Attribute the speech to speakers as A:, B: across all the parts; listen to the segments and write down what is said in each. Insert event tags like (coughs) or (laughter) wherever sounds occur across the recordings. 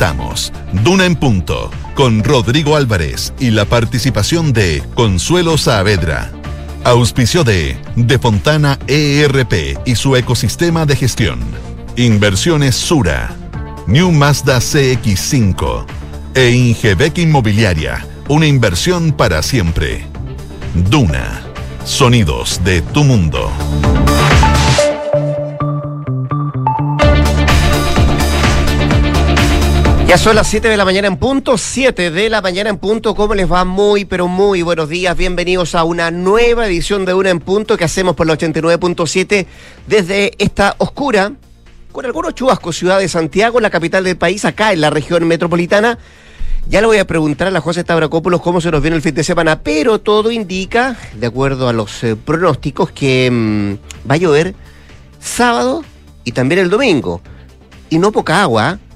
A: Estamos, Duna en Punto, con Rodrigo Álvarez y la participación de Consuelo Saavedra. Auspicio de De Fontana ERP y su ecosistema de gestión. Inversiones Sura. New Mazda CX5. E Ingebec Inmobiliaria. Una inversión para siempre. Duna. Sonidos de tu mundo.
B: Ya son las 7 de la mañana en punto, 7 de la mañana en punto. ¿Cómo les va? Muy, pero muy buenos días. Bienvenidos a una nueva edición de Una en Punto que hacemos por la 89.7 desde esta oscura, con algunos chubascos, ciudad de Santiago, la capital del país, acá en la región metropolitana. Ya le voy a preguntar a la José Tabracópolos cómo se nos viene el fin de semana, pero todo indica, de acuerdo a los eh, pronósticos, que mm, va a llover sábado y también el domingo. Y no poca agua, ¿ah?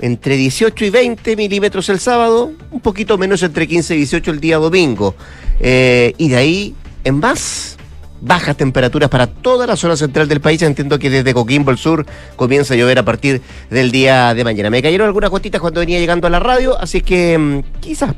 B: Entre 18 y 20 milímetros el sábado, un poquito menos entre 15 y 18 el día domingo. Eh, y de ahí en más, bajas temperaturas para toda la zona central del país. Entiendo que desde Coquimbo al sur comienza a llover a partir del día de mañana. Me cayeron algunas gotitas cuando venía llegando a la radio, así que mm, quizás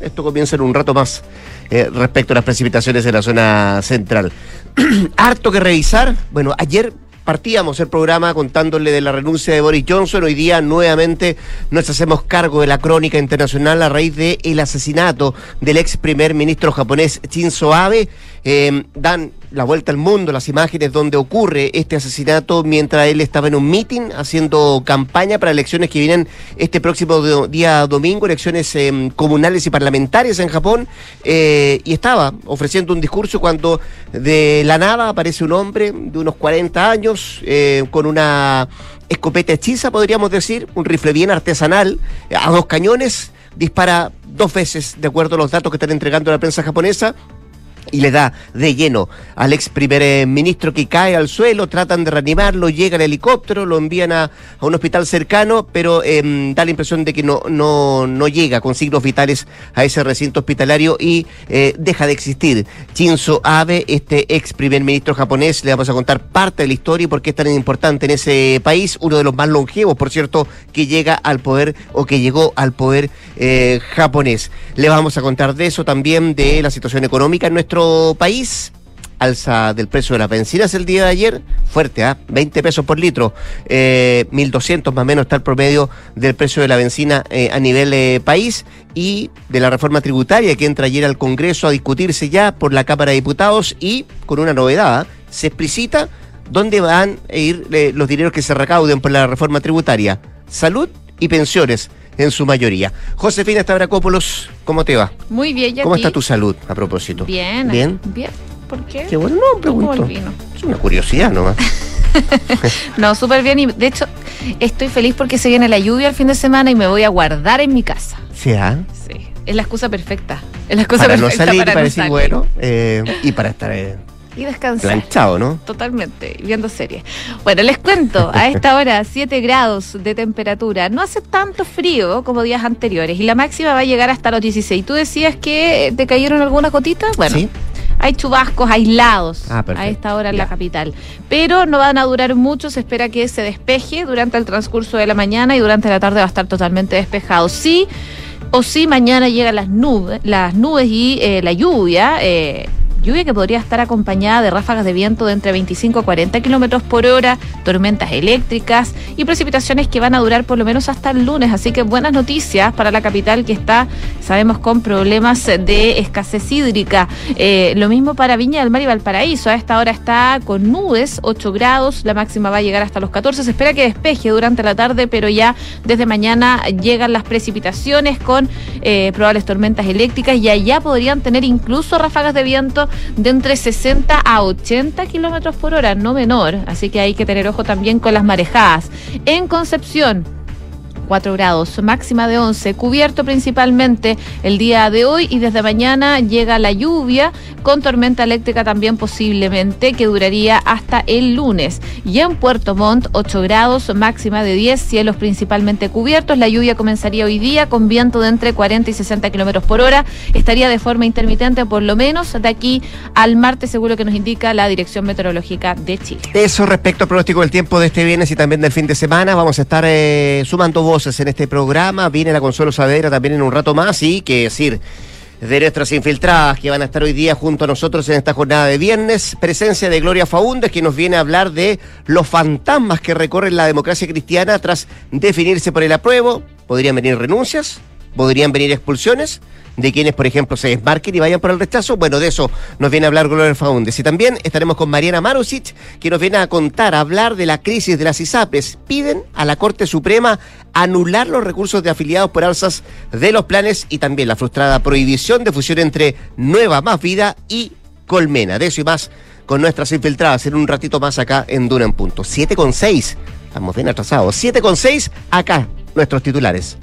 B: esto comience en un rato más eh, respecto a las precipitaciones en la zona central. (clears throat) Harto que revisar. Bueno, ayer partíamos el programa contándole de la renuncia de Boris Johnson. Hoy día nuevamente nos hacemos cargo de la crónica internacional a raíz del el asesinato del ex primer ministro japonés Shinzo Abe. Eh, dan la vuelta al mundo las imágenes donde ocurre este asesinato mientras él estaba en un meeting haciendo campaña para elecciones que vienen este próximo día domingo, elecciones eh, comunales y parlamentarias en Japón, eh, y estaba ofreciendo un discurso cuando de la nada aparece un hombre de unos 40 años con una escopeta hechiza, podríamos decir, un rifle bien artesanal, a dos cañones, dispara dos veces, de acuerdo a los datos que están entregando la prensa japonesa, y le da de lleno al ex primer eh, ministro que cae al suelo, tratan de reanimarlo, llega el helicóptero, lo envían a, un hospital cercano, pero em, da la impresión de que no, no, no llega con signos vitales a ese recinto hospitalario y eh, deja de existir. Shinzo Abe, este ex primer ministro japonés, le vamos a contar parte de la historia y por qué es tan importante en ese país, uno de los más longevos, por cierto, que llega al poder o que llegó al poder eh, japonés. Le vamos a contar de eso también, de la situación económica en nuestro país. Alza del precio de las bencinas el día de ayer, fuerte, ¿ah? 20 pesos por litro, eh, 1.200 más o menos está el promedio del precio de la benzina eh, a nivel eh, país y de la reforma tributaria que entra ayer al Congreso a discutirse ya por la Cámara de Diputados y con una novedad, ¿ah? se explicita dónde van a ir eh, los dineros que se recauden por la reforma tributaria, salud y pensiones en su mayoría. Josefina Stavrakopoulos, ¿cómo te va?
C: Muy bien,
B: ¿Cómo está tu salud a propósito?
C: Bien.
B: ¿Bien?
C: Bien. ¿Por qué?
B: Qué bueno, no, pregunto. Es una curiosidad nomás. (laughs)
C: no, súper bien y de hecho estoy feliz porque se viene la lluvia el fin de semana y me voy a guardar en mi casa.
B: ¿Sí? Ah?
C: Sí, es la excusa perfecta. Es la excusa
B: para
C: perfecta
B: no salir,
C: para,
B: para
C: no
B: decir
C: salir.
B: bueno eh, y para estar eh,
C: Y descansar.
B: planchado, ¿no?
C: Totalmente, viendo series. Bueno, les cuento, a esta hora (laughs) 7 grados de temperatura. No hace tanto frío como días anteriores y la máxima va a llegar hasta los 16. ¿Tú decías que te cayeron algunas gotitas? Bueno.
B: Sí.
C: Hay chubascos aislados
B: Ah,
C: a esta hora en
B: Ya.
C: la capital, pero no van a durar mucho, se espera que se despeje durante el transcurso de la mañana y durante la tarde va a estar totalmente despejado. Sí o sí mañana llegan las nubes, las nubes y eh, la lluvia, eh, lluvia que podría estar acompañada de ráfagas de viento de entre 25 a 40 kilómetros por hora, tormentas eléctricas y precipitaciones que van a durar por lo menos hasta el lunes. Así que buenas noticias para la capital que está, sabemos, con problemas de escasez hídrica. Eh, lo mismo para Viña del Mar y Valparaíso. A esta hora está con nubes, 8 grados, la máxima va a llegar hasta los 14. Se espera que despeje durante la tarde, pero ya desde mañana llegan las precipitaciones con eh, probables tormentas eléctricas y allá podrían tener incluso ráfagas de viento de entre 60 a 80 kilómetros por hora, no menor. Así que hay que tener ojo también con las marejadas. En Concepción, 4 grados, máxima de 11, cubierto principalmente el día de hoy y desde mañana llega la lluvia con tormenta eléctrica también posiblemente que duraría hasta el lunes. Y en Puerto Montt 8 grados, máxima de 10, cielos principalmente cubiertos, la lluvia comenzaría hoy día con viento de entre 40 y 60 kilómetros por hora, estaría de forma intermitente por lo menos de aquí al martes seguro que nos indica la Dirección Meteorológica de Chile.
B: Eso respecto al pronóstico del tiempo de este viernes y también del fin de semana. Vamos a estar eh, sumando votos voces en este programa. Viene la Consuelo Saavedra también en un rato más y que decir de nuestras infiltradas que van a estar hoy día junto a nosotros en esta jornada de viernes. Presencia de Gloria Faúndez que nos viene a hablar de los fantasmas que recorren la democracia cristiana tras definirse por el apruebo. Podrían venir renuncias, podrían venir expulsiones de quienes, por ejemplo, se desmarquen y vayan por el rechazo. Bueno, de eso nos viene a hablar Gloria Faúndez. Y también estaremos con Mariana Marusic, que nos viene a contar, a hablar de la crisis de las ISAPES. Piden a la Corte Suprema anular los recursos de afiliados por alzas de los planes y también la frustrada prohibición de fusión entre Nueva Más Vida y Colmena. De eso y más con nuestras infiltradas en un ratito más acá en Duna en Punto. 7 con 6. Estamos bien atrasados. 7 con 6 acá, nuestros titulares.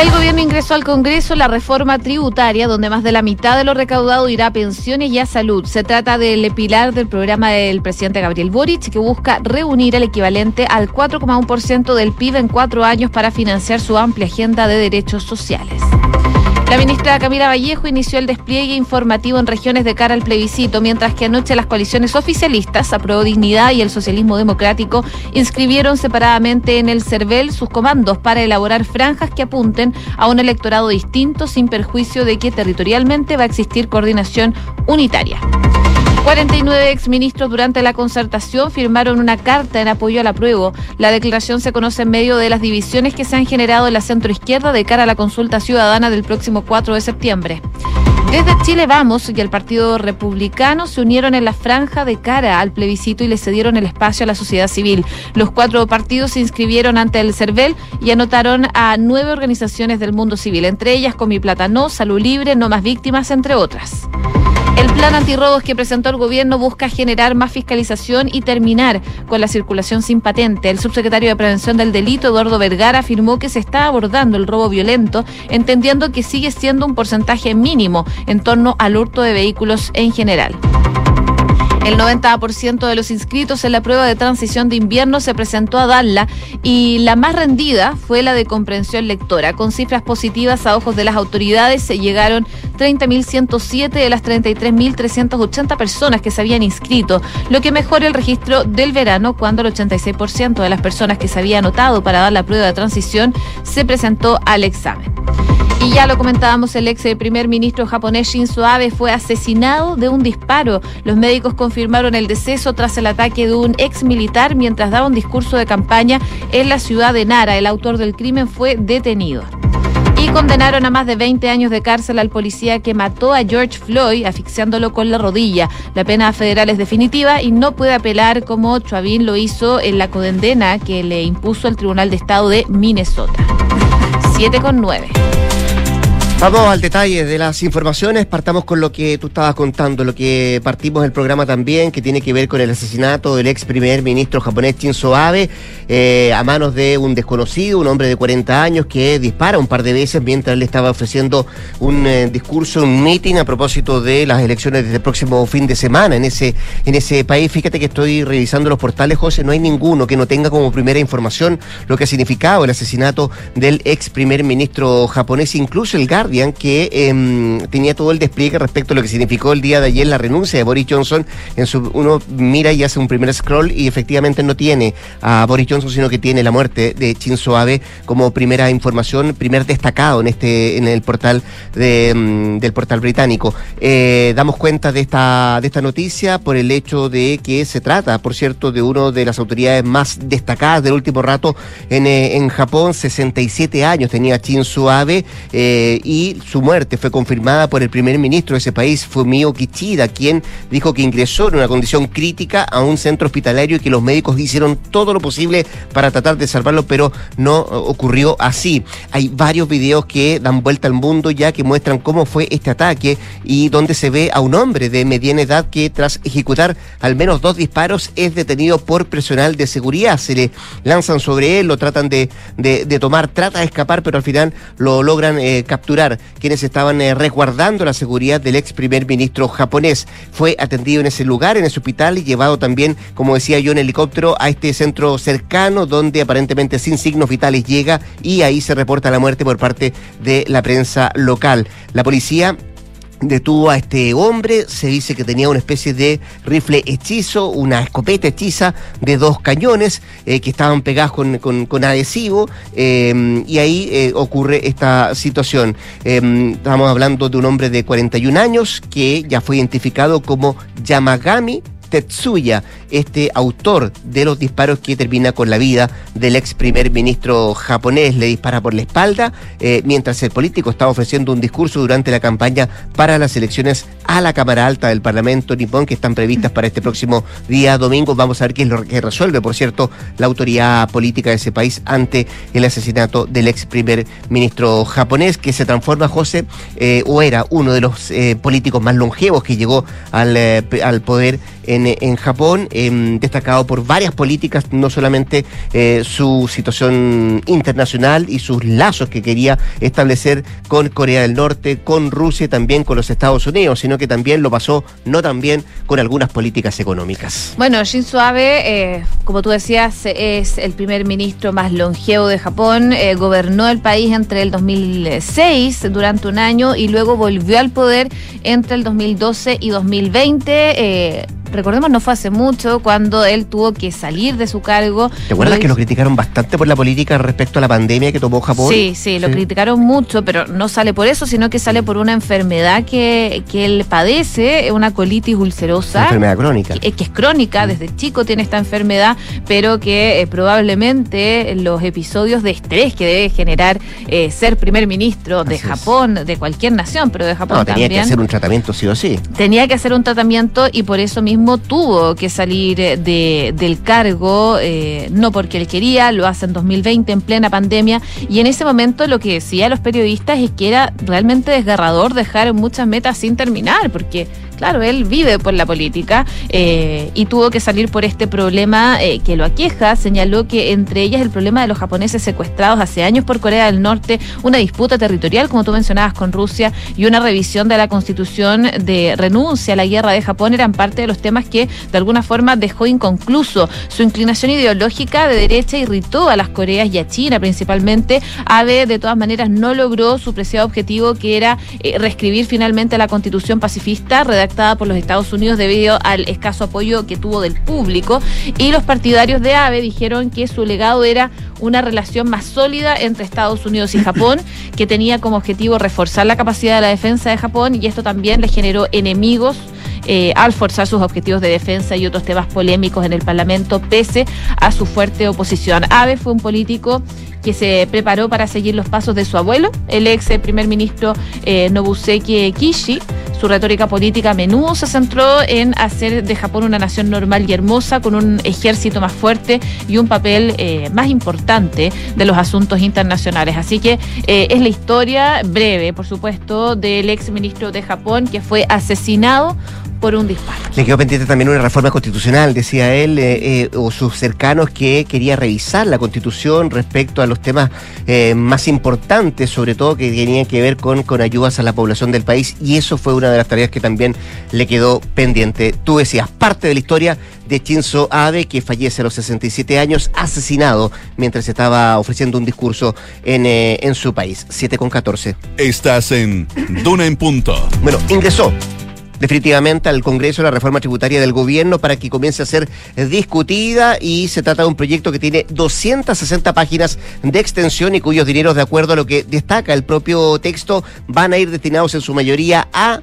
C: El gobierno ingresó al Congreso la reforma tributaria, donde más de la mitad de lo recaudado irá a pensiones y a salud. Se trata del pilar del programa del presidente Gabriel Boric, que busca reunir el equivalente al 4,1% del PIB en cuatro años para financiar su amplia agenda de derechos sociales. La ministra Camila Vallejo inició el despliegue informativo en regiones de cara al plebiscito, mientras que anoche las coaliciones oficialistas, Aprobó Dignidad y el Socialismo Democrático, inscribieron separadamente en el CERVEL sus comandos para elaborar franjas que apunten a un electorado distinto sin perjuicio de que territorialmente va a existir coordinación unitaria. 49 exministros durante la concertación firmaron una carta en apoyo al apruebo. La declaración se conoce en medio de las divisiones que se han generado en la centroizquierda de cara a la consulta ciudadana del próximo 4 de septiembre. Desde Chile Vamos y el Partido Republicano se unieron en la franja de cara al plebiscito y le cedieron el espacio a la sociedad civil. Los cuatro partidos se inscribieron ante el CERVEL y anotaron a nueve organizaciones del mundo civil, entre ellas Comi Salud Libre, No Más Víctimas, entre otras. El plan antirrobos que presentó el gobierno busca generar más fiscalización y terminar con la circulación sin patente. El subsecretario de Prevención del Delito, Eduardo Vergara, afirmó que se está abordando el robo violento, entendiendo que sigue siendo un porcentaje mínimo en torno al hurto de vehículos en general. El 90% de los inscritos en la prueba de transición de invierno se presentó a darla y la más rendida fue la de comprensión lectora. Con cifras positivas a ojos de las autoridades se llegaron 30.107 de las 33.380 personas que se habían inscrito, lo que mejora el registro del verano cuando el 86% de las personas que se había anotado para dar la prueba de transición se presentó al examen. Y ya lo comentábamos, el ex primer ministro japonés Shinzo Abe fue asesinado de un disparo. Los médicos confirmaron el deceso tras el ataque de un ex militar mientras daba un discurso de campaña en la ciudad de Nara. El autor del crimen fue detenido. Y condenaron a más de 20 años de cárcel al policía que mató a George Floyd asfixiándolo con la rodilla. La pena federal es definitiva y no puede apelar como Chauvin lo hizo en la condena que le impuso el Tribunal de Estado de Minnesota. 7 con 9.
B: Vamos al detalle de las informaciones. Partamos con lo que tú estabas contando, lo que partimos del programa también, que tiene que ver con el asesinato del ex primer ministro japonés Shinzo Abe eh, a manos de un desconocido, un hombre de 40 años que dispara un par de veces mientras le estaba ofreciendo un eh, discurso, un meeting a propósito de las elecciones del próximo fin de semana en ese, en ese país. Fíjate que estoy revisando los portales, José, no hay ninguno que no tenga como primera información lo que ha significado el asesinato del ex primer ministro japonés, incluso el Guardian que em, tenía todo el despliegue respecto a lo que significó el día de ayer la renuncia de Boris Johnson. Uno mira y hace un primer scroll y efectivamente no tiene a Boris Johnson, sino que tiene la muerte de Shinzo Abe como primera información, primer destacado en este en el portal em, del portal británico. Eh, damos cuenta de esta de esta noticia por el hecho de que se trata, por cierto, de una de las autoridades más destacadas del último rato en, eh, en Japón, 67 años tenía Shinzo Abe eh, y su muerte fue confirmada por el primer ministro de ese país, Fumio Kichida, quien dijo que ingresó en una condición crítica a un centro hospitalario y que los médicos hicieron todo lo posible para tratar de salvarlo, pero no ocurrió así. Hay varios videos que dan vuelta al mundo ya que muestran cómo fue este ataque y donde se ve a un hombre de mediana edad que tras ejecutar al menos dos disparos es detenido por personal de seguridad. Se le lanzan sobre él, lo tratan de, tomar, trata de escapar, pero al final lo logran eh, capturar quienes estaban eh, resguardando la seguridad del ex primer ministro japonés. Fue atendido en ese lugar, en ese hospital, y llevado también, como decía yo, en helicóptero a este centro cercano, donde aparentemente sin signos vitales llega y ahí se reporta la muerte por parte de la prensa local. La policía detuvo a este hombre. Se dice que tenía una especie de rifle hechizo, una escopeta hechiza de dos cañones eh, que estaban pegados con, con, adhesivo. Eh, y ahí eh, ocurre esta situación. estamos hablando de un hombre de 41 años que ya fue identificado como Yamagami Tetsuya, este autor de los disparos que termina con la vida del ex primer ministro japonés, le dispara por la espalda, eh, mientras el político estaba ofreciendo un discurso durante la campaña para las elecciones a la Cámara Alta del Parlamento nipón, que están previstas para este próximo día domingo. Vamos a ver qué es lo que resuelve, por cierto, la autoridad política de ese país ante el asesinato del ex primer ministro japonés, que se transforma, José, eh, o era uno de los eh, políticos más longevos que llegó al, al poder en, Japón, em, destacado por varias políticas, no solamente eh, su situación internacional y sus lazos que quería establecer con Corea del Norte, con Rusia y también con los Estados Unidos, sino que también lo pasó no tan bien con algunas políticas económicas.
C: Bueno, Shinzo Abe, eh, como tú decías, es el primer ministro más longevo de Japón, eh, gobernó el país entre el 2006 durante un año y luego volvió al poder entre el 2012 y 2020 recordemos, no fue hace mucho cuando él tuvo que salir de su cargo.
B: ¿Te acuerdas que lo criticaron bastante por la política respecto a la pandemia que tomó Japón?
C: Sí, sí, lo criticaron mucho, pero no sale por eso, sino que sale por una enfermedad que, que él padece, una colitis ulcerosa. Una
B: enfermedad crónica.
C: Que, es crónica, desde chico tiene esta enfermedad, pero que eh, probablemente los episodios de estrés que debe generar eh, ser primer ministro de Japón, de cualquier nación, pero de Japón no,
B: tenía que hacer un tratamiento sí o sí.
C: Tenía que hacer un tratamiento y por eso mismo tuvo que salir eh, de, del cargo, eh, no porque él quería, lo hace en 2020 en plena pandemia, y en ese momento lo que decía los periodistas es que era realmente desgarrador dejar muchas metas sin terminar, porque claro, él vive por la política eh, y tuvo que salir por este problema eh, que lo aqueja. Señaló que entre ellas el problema de los japoneses secuestrados hace años por Corea del Norte, una disputa territorial, como tú mencionabas, con Rusia y una revisión de la constitución de renuncia a la guerra de Japón eran parte de los temas que de alguna forma dejó inconcluso. Su inclinación ideológica de derecha irritó a las Coreas y a China principalmente. Abe de todas maneras no logró su preciado objetivo que era eh, reescribir finalmente la constitución pacifista redactada por los Estados Unidos debido al escaso apoyo que tuvo del público. Y los partidarios de AVE dijeron que su legado era una relación más sólida entre Estados Unidos y Japón, (laughs) que tenía como objetivo reforzar la capacidad de la defensa de Japón y esto también le generó enemigos. Eh, al forzar sus objetivos de defensa y otros temas polémicos en el Parlamento, pese a su fuerte oposición. Abe fue un político que se preparó para seguir los pasos de su abuelo, el ex primer ministro eh, Nobuseki Kishi, su retórica política a menudo se centró en hacer de Japón una nación normal y hermosa, con un ejército más fuerte y un papel eh, más importante de los asuntos internacionales. Así que eh, es la historia breve, por supuesto, del ex ministro de Japón que fue asesinado por un disparo.
B: Le quedó pendiente también una reforma constitucional, decía él, eh, o sus cercanos, que quería revisar la constitución respecto a los temas más importantes, sobre todo que tenían que ver con, con ayudas a la población del país, y eso fue una de las tareas que también le quedó pendiente. Tú decías, parte de la historia de Shinzo Abe, que fallece a los 67 años, asesinado mientras estaba ofreciendo un discurso en, eh, en su país. 7 con 14.
A: Estás en Duna en Punto.
B: Bueno, ingresó definitivamente al Congreso la reforma tributaria del gobierno para que comience a ser discutida y se trata de un proyecto que tiene 260 páginas de extensión y cuyos dineros, de acuerdo a lo que destaca el propio texto, van a ir destinados en su mayoría a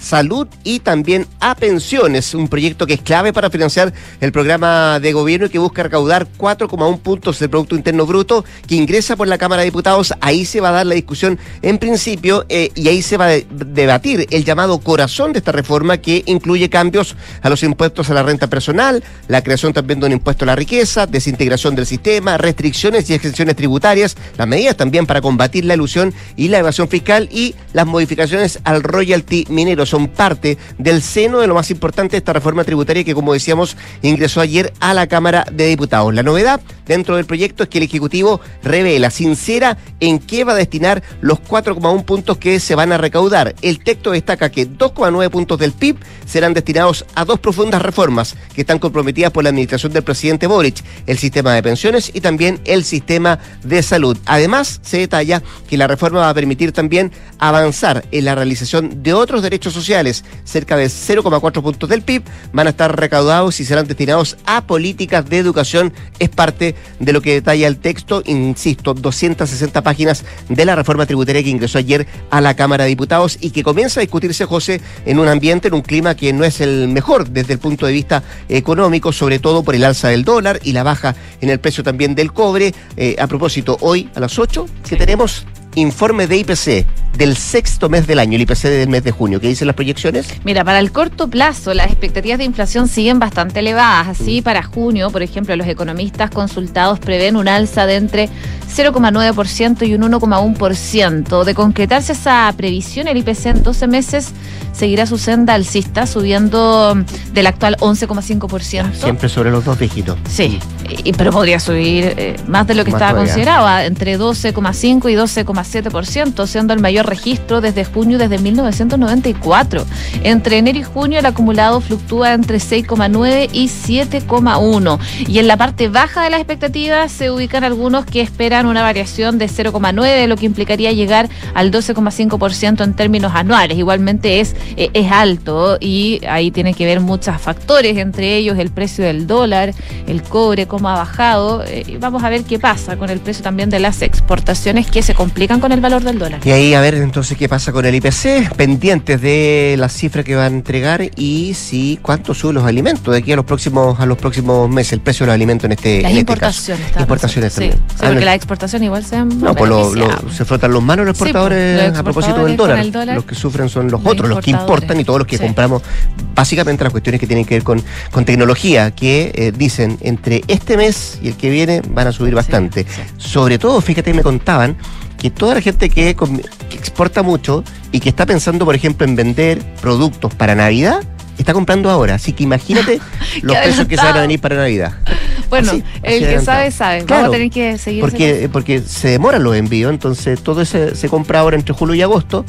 B: salud y también a pensiones, un proyecto que es clave para financiar el programa de gobierno y que busca recaudar 4,1 puntos del Producto Interno Bruto que ingresa por la Cámara de Diputados. Ahí se va a dar la discusión en principio eh, y ahí se va a debatir el llamado corazón de esta reforma que incluye cambios a los impuestos a la renta personal, la creación también de un impuesto a la riqueza, desintegración del sistema, restricciones y exenciones tributarias, las medidas también para combatir la ilusión y la evasión fiscal y las modificaciones al royalty minero son parte del seno de lo más importante de esta reforma tributaria que, como decíamos, ingresó ayer a la Cámara de Diputados. La novedad dentro del proyecto es que el Ejecutivo revela sincera en qué va a destinar los 4,1 puntos que se van a recaudar. El texto destaca que 2,9 puntos del PIB serán destinados a dos profundas reformas que están comprometidas por la administración del presidente Boric, el sistema de pensiones y también el sistema de salud. Además, se detalla que la reforma va a permitir también avanzar en la realización de otros derechos sociales. Cerca de 0,4 puntos del PIB van a estar recaudados y serán destinados a políticas de educación. Es parte de lo que detalla el texto, insisto, 260 páginas de la reforma tributaria que ingresó ayer a la Cámara de Diputados y que comienza a discutirse, José, en un ambiente, en un clima que no es el mejor desde el punto de vista económico, sobre todo por el alza del dólar y la baja en el precio también del cobre. Eh, a propósito, hoy a las 8 que tenemos informe de IPC del sexto mes del año, el IPC del mes de junio. ¿Qué dicen las proyecciones?
C: Mira, para el corto plazo las expectativas de inflación siguen bastante elevadas. Así, mm. para junio, por ejemplo, los economistas consultados prevén un alza de entre 0,9% y un 1,1%. De concretarse esa previsión, el IPC en 12 meses seguirá su senda alcista, subiendo del actual 11,5%.
B: Siempre sobre los dos dígitos.
C: Sí, y, pero podría subir eh, más de lo que estaba considerado, entre 12,5 y 12,7%, siendo el mayor registro desde junio desde 1994. Entre enero y junio el acumulado fluctúa entre 6,9 y 7,1. Y en la parte baja de las expectativas se ubican algunos que esperan una variación de 0,9, lo que implicaría llegar al 12,5% en términos anuales. Igualmente es, eh, es alto y ahí tiene que ver muchos factores, entre ellos el precio del dólar, el cobre, cómo ha bajado. Eh, vamos a ver qué pasa con el precio también de las exportaciones que se complican con el valor del dólar.
B: Y ahí a ver entonces qué pasa con el IPC, pendientes de las cifras que va a entregar y si cuánto suben los alimentos de aquí a los próximos a los próximos meses, el precio de los alimentos en este,
C: las
B: este
C: importaciones,
B: importaciones
C: también. Sí, ah, porque las exportaciones igual se
B: No, pues se frotan los manos los exportadores, a propósito del dólar. Los que sufren son los, otros, los que importan y todos los que compramos. Básicamente las cuestiones que tienen que ver con, con tecnología, que eh, dicen entre este mes y el que viene van a subir bastante. Sobre todo, fíjate, me contaban que toda la gente que, exporta mucho y que está pensando, por ejemplo, en vender productos para Navidad, está comprando ahora. Así que imagínate (laughs) los precios que se van a venir para Navidad.
C: Bueno, el que sabe, sabe. Vamos a tener que seguir.
B: Porque, porque se demoran los envíos, entonces todo eso se compra ahora entre julio y agosto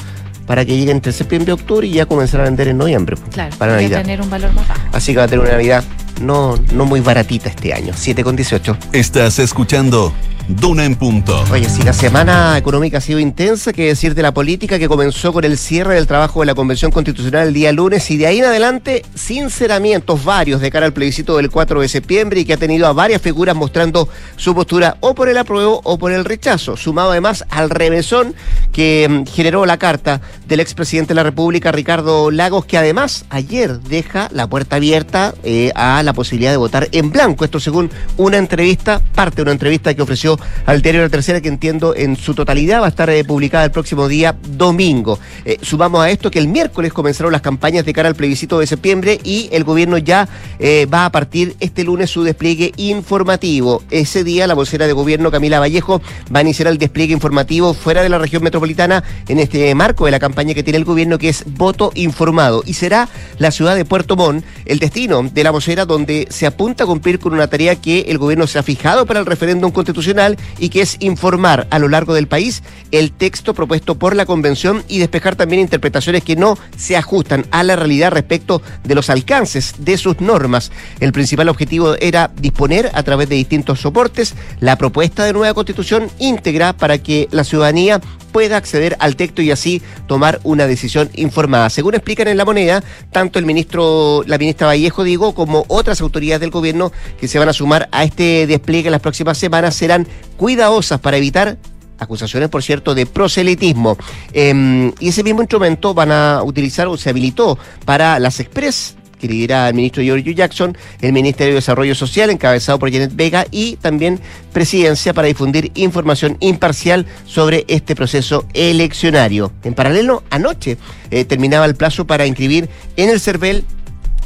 B: para que llegue entre septiembre y octubre y ya comenzar a vender en noviembre.
C: Claro, para Navidad. tener un valor más bajo.
B: Así que va a tener una Navidad no, no muy baratita este año, 7,18.
A: Estás escuchando Duna en punto.
B: Oye, si la semana económica ha sido intensa, que decir de la política que comenzó con el cierre del trabajo de la Convención Constitucional el día lunes y de ahí en adelante sinceramientos varios de cara al plebiscito del 4 de septiembre y que ha tenido a varias figuras mostrando su postura o por el apruebo o por el rechazo, sumado además al revesón que mm, generó la carta del expresidente de la República, Ricardo Lagos, que además ayer deja la puerta abierta eh, a la posibilidad de votar en blanco. Esto según una entrevista, parte de una entrevista que ofreció al diario La Tercera, que entiendo en su totalidad va a estar eh, publicada el próximo día domingo. Eh, sumamos a esto que el miércoles comenzaron las campañas de cara al plebiscito de septiembre y el gobierno ya eh, va a partir este lunes su despliegue informativo. Ese día la vocera de gobierno, Camila Vallejo, va a iniciar el despliegue informativo fuera de la región metropolitana en este marco de la campaña que tiene el gobierno, que es voto informado. Y será la ciudad de Puerto Montt el destino de la vocera donde se apunta a cumplir con una tarea que el gobierno se ha fijado para el referéndum constitucional y que es informar a lo largo del país el texto propuesto por la convención y despejar también interpretaciones que no se ajustan a la realidad respecto de los alcances de sus normas. El principal objetivo era disponer a través de distintos soportes la propuesta de nueva constitución íntegra para que la ciudadanía pueda acceder al texto y así tomar una decisión informada. Según explican en la moneda, tanto el ministro, la ministra Vallejo, digo, como otras autoridades del gobierno que se van a sumar a este despliegue en las próximas semanas serán cuidadosas para evitar acusaciones, por cierto, de proselitismo. Em, y ese mismo instrumento van a utilizar o se habilitó para las Express lidera el ministro Giorgio Jackson, el Ministerio de Desarrollo Social, encabezado por Janet Vega, y también Presidencia para difundir información imparcial sobre este proceso eleccionario. En paralelo, anoche eh, terminaba el plazo para inscribir en el CERVEL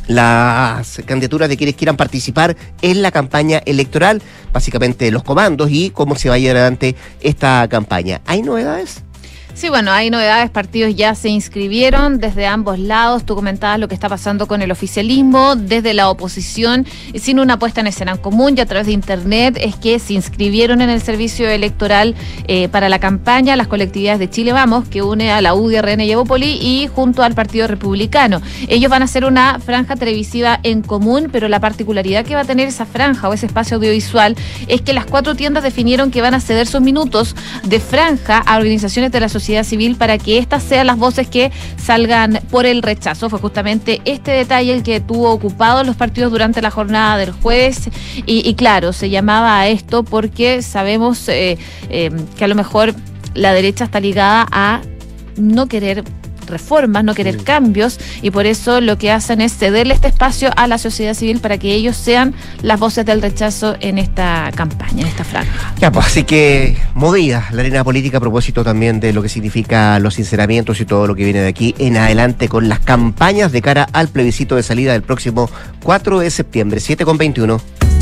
B: las candidaturas de quienes quieran participar en la campaña electoral, básicamente los comandos y cómo se va a llevar adelante esta campaña. ¿Hay novedades?
C: Sí, bueno, hay novedades, partidos ya se inscribieron desde ambos lados. Tú comentabas lo que está pasando con el oficialismo, desde la oposición, sin una puesta en escena en común y a través de Internet, es que se inscribieron en el servicio electoral eh, para la campaña las colectividades de Chile Vamos, que une a la UDRN y Evópoli, y junto al Partido Republicano. Ellos van a hacer una franja televisiva en común, pero la particularidad que va a tener esa franja o ese espacio audiovisual es que las cuatro tiendas definieron que van a ceder sus minutos de franja a organizaciones de la sociedad civil para que estas sean las voces que salgan por el rechazo. Fue justamente este detalle el que tuvo ocupado los partidos durante la jornada del jueves y, claro, se llamaba a esto porque sabemos eh, eh, que a lo mejor la derecha está ligada a no querer reformas, no querer cambios y por eso lo que hacen es cederle este espacio a la sociedad civil para que ellos sean las voces del rechazo en esta campaña, en esta franja.
B: Ya, pues así que movida la arena política a propósito también de lo que significa los sinceramientos y todo lo que viene de aquí en adelante con las campañas de cara al plebiscito de salida del próximo 4 de septiembre, 7 con 21.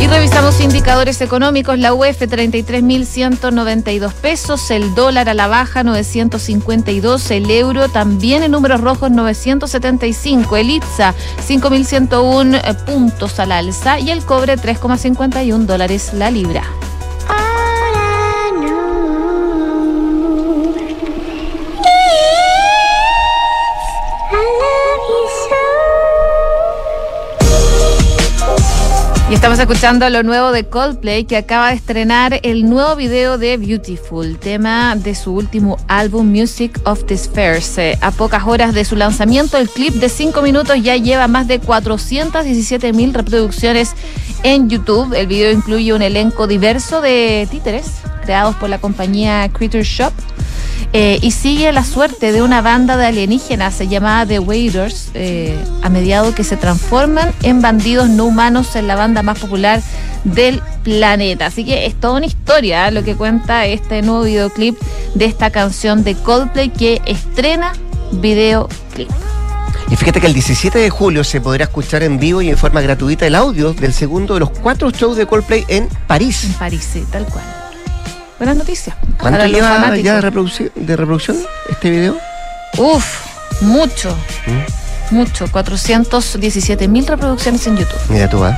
C: Y revisamos indicadores económicos. La UEF 33.192 pesos, el dólar a la baja 952, el euro también en números rojos 975, el IPSA 5.101 eh, puntos al alza y el cobre 3,51 dólares la libra. Estamos escuchando lo nuevo de Coldplay que acaba de estrenar el nuevo video de Beautiful, tema de su último álbum Music of the Spheres. Eh, a pocas horas de su lanzamiento, el clip de 5 minutos ya lleva más de 417 mil reproducciones en YouTube. El video incluye un elenco diverso de títeres creados por la compañía Critter Shop eh, y sigue la suerte de una banda de alienígenas llamada The Waiters, eh, a mediado que se transforman en bandidos no humanos en la banda más popular del planeta. Así que es toda una historia ¿eh? lo que cuenta este nuevo videoclip de esta canción de Coldplay que estrena videoclip.
B: Y fíjate que el 17 de julio se podrá escuchar en vivo y en forma gratuita el audio del segundo de los cuatro shows de Coldplay en París.
C: En París, sí, tal cual. Buenas noticias.
B: ¿Cuánto lleva ya de reproducción, de reproducción este video?
C: Uf, mucho. ¿Mm? Mucho. 417 mil reproducciones en YouTube.
B: Mira tú, ¿eh?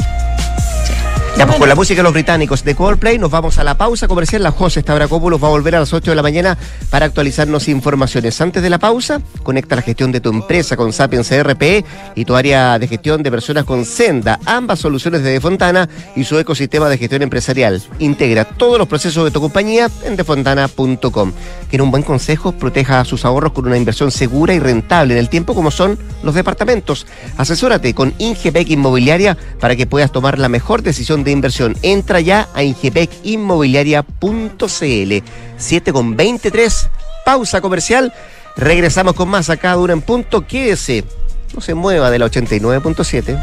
B: Ya, pues con la música de los británicos de Coldplay nos vamos a la pausa comercial. La José Stavrakopoulos va a volver a las 8 de la mañana para actualizarnos informaciones. Antes de la pausa, conecta la gestión de tu empresa con Sapiens ERP y tu área de gestión de personas con Senda, ambas soluciones de Defontana y su ecosistema de gestión empresarial. Integra todos los procesos de tu compañía en defontana.com. Tiene un buen consejo? Proteja sus ahorros con una inversión segura y rentable en el tiempo como son los departamentos. Asesórate con Ingepec Inmobiliaria para que puedas tomar la mejor decisión de inversión. Entra ya a ingepecinmobiliaria.cl 7 con 23, pausa comercial. Regresamos con más acá dura en punto. Quédese, no se mueva de la 89.7.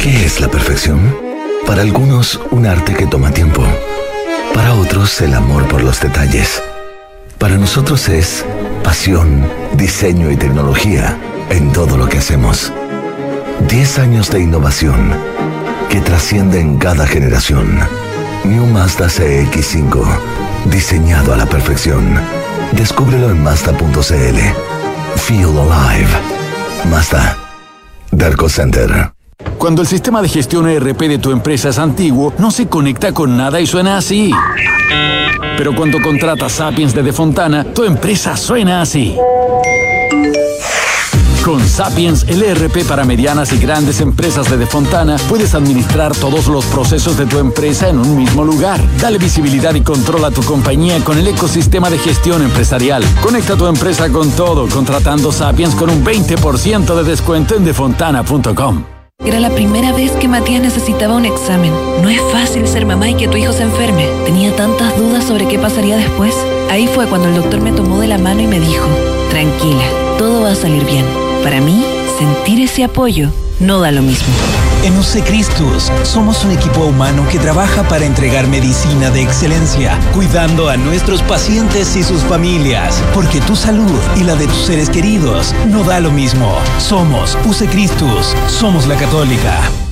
D: ¿Qué es la perfección? Para algunos, un arte que toma tiempo. Para otros, el amor por los detalles. Para nosotros es pasión, diseño y tecnología en todo lo que hacemos. 10 años de innovación que trascienden cada generación. New Mazda CX5, diseñado a la perfección. Descúbrelo en Mazda.cl. Feel alive. Mazda. Darko Center.
E: Cuando el sistema de gestión ERP de tu empresa es antiguo, no se conecta con nada y suena así. Pero cuando contratas Sapiens de Defontana, tu empresa suena así. Con Sapiens, el ERP para medianas y grandes empresas de Defontana, puedes administrar todos los procesos de tu empresa en un mismo lugar. Dale visibilidad y control a tu compañía con el ecosistema de gestión empresarial. Conecta tu empresa con todo contratando Sapiens con un 20% de descuento en defontana.com.
F: Era la primera vez que Matías necesitaba un examen. No es fácil ser mamá y que tu hijo se enferme. Tenía tantas dudas sobre qué pasaría después. Ahí fue cuando el doctor me tomó de la mano y me dijo, tranquila, todo va a salir bien. Para mí, sentir ese apoyo no da lo mismo.
G: En UC Cristus somos un equipo humano que trabaja para entregar medicina de excelencia, cuidando a nuestros pacientes y sus familias, porque tu salud y la de tus seres queridos no da lo mismo. Somos UC Cristus, somos la católica.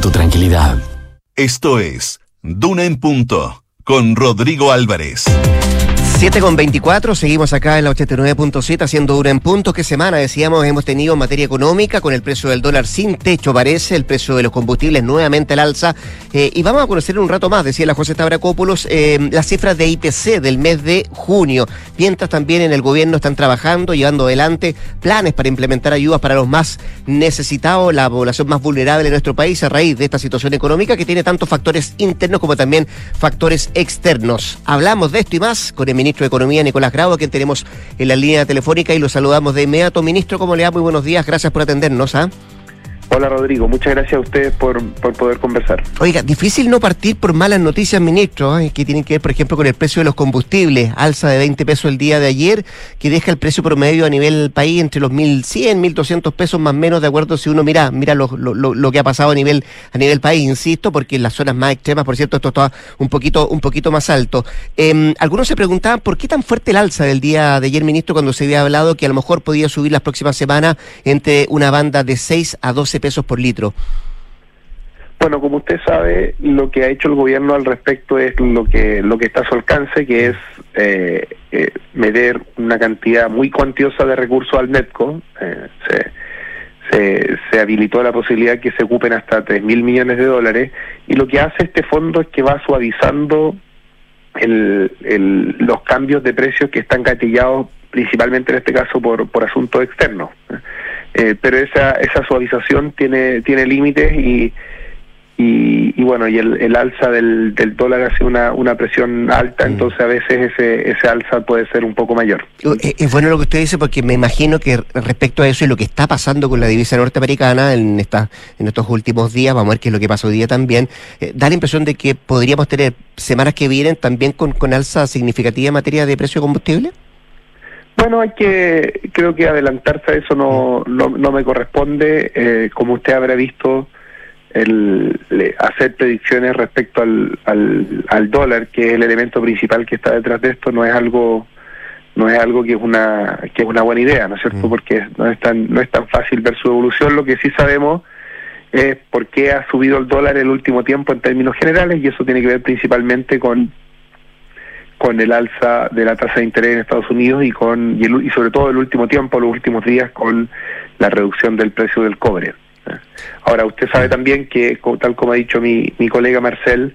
E: tu tranquilidad.
A: Esto es Duna en Punto con Rodrigo Álvarez.
B: 7 con 24, seguimos acá en la 89.7 haciendo una en punto. ¿Qué semana decíamos hemos tenido en materia económica con el precio del dólar sin techo parece, el precio de los combustibles nuevamente al alza? Eh, y vamos a conocer un rato más, decía la José Tabracópolos, eh, las cifras de IPC del mes de junio. Mientras también en el gobierno están trabajando, llevando adelante planes para implementar ayudas para los más necesitados, la población más vulnerable de nuestro país a raíz de esta situación económica que tiene tantos factores internos como también factores externos. Hablamos de esto y más con el ministro de Economía, Nicolás Grau, a quien tenemos en la línea telefónica y lo saludamos de inmediato. Ministro, ¿cómo le va? Muy buenos días, gracias por atendernos. ¿ah?
H: Hola Rodrigo, muchas gracias a ustedes por, por poder conversar.
B: Oiga, difícil no partir por malas noticias, ministro, ¿eh? que tienen que ver, por ejemplo, con el precio de los combustibles, alza de 20 pesos el día de ayer, que deja el precio promedio a nivel país entre los 1.100, 1.200 pesos más o menos, de acuerdo si uno mira mira lo, lo, lo, que ha pasado a nivel a nivel país, insisto, porque en las zonas más extremas, por cierto, esto está un poquito un poquito más alto. Eh, algunos se preguntaban por qué tan fuerte el alza del día de ayer, ministro, cuando se había hablado que a lo mejor podía subir las próximas semanas entre una banda de 6 a 12 pesos por litro.
H: Bueno, como usted sabe, lo que ha hecho el gobierno al respecto es lo que lo que está a su alcance, que es eh, eh, meter una cantidad muy cuantiosa de recursos al NETCO. Eh, se, se, habilitó la posibilidad que se ocupen hasta 3 mil millones de dólares y lo que hace este fondo es que va suavizando el, el, los cambios de precios que están gatillados principalmente en este caso por, por asuntos externos. Eh, pero esa, esa suavización tiene, tiene límites y, y, y, bueno, y el, el alza del, del, dólar hace una, una presión alta, mm. entonces a veces ese, ese alza puede ser un poco mayor.
B: Eh, es bueno lo que usted dice porque me imagino que respecto a eso y lo que está pasando con la divisa norteamericana en, esta, en estos últimos días, vamos a ver qué es lo que pasa hoy día también, eh, da la impresión de que podríamos tener semanas que vienen también con, con alza significativa en materia de precio de combustible.
H: Bueno, hay que, creo que adelantarse a eso no, no, no me corresponde. Eh, como usted habrá visto, el, le, hacer predicciones respecto al, al, al, dólar, que es el elemento principal que está detrás de esto, no es algo no es algo que es una que es una buena idea, ¿no es cierto? Porque no es tan no es tan fácil ver su evolución. Lo que sí sabemos es por qué ha subido el dólar el último tiempo en términos generales y eso tiene que ver principalmente con con el alza de la tasa de interés en Estados Unidos y con y, el, y, sobre todo el último tiempo, los últimos días con la reducción del precio del cobre. Ahora usted sabe también que tal como ha dicho mi, mi colega Marcel,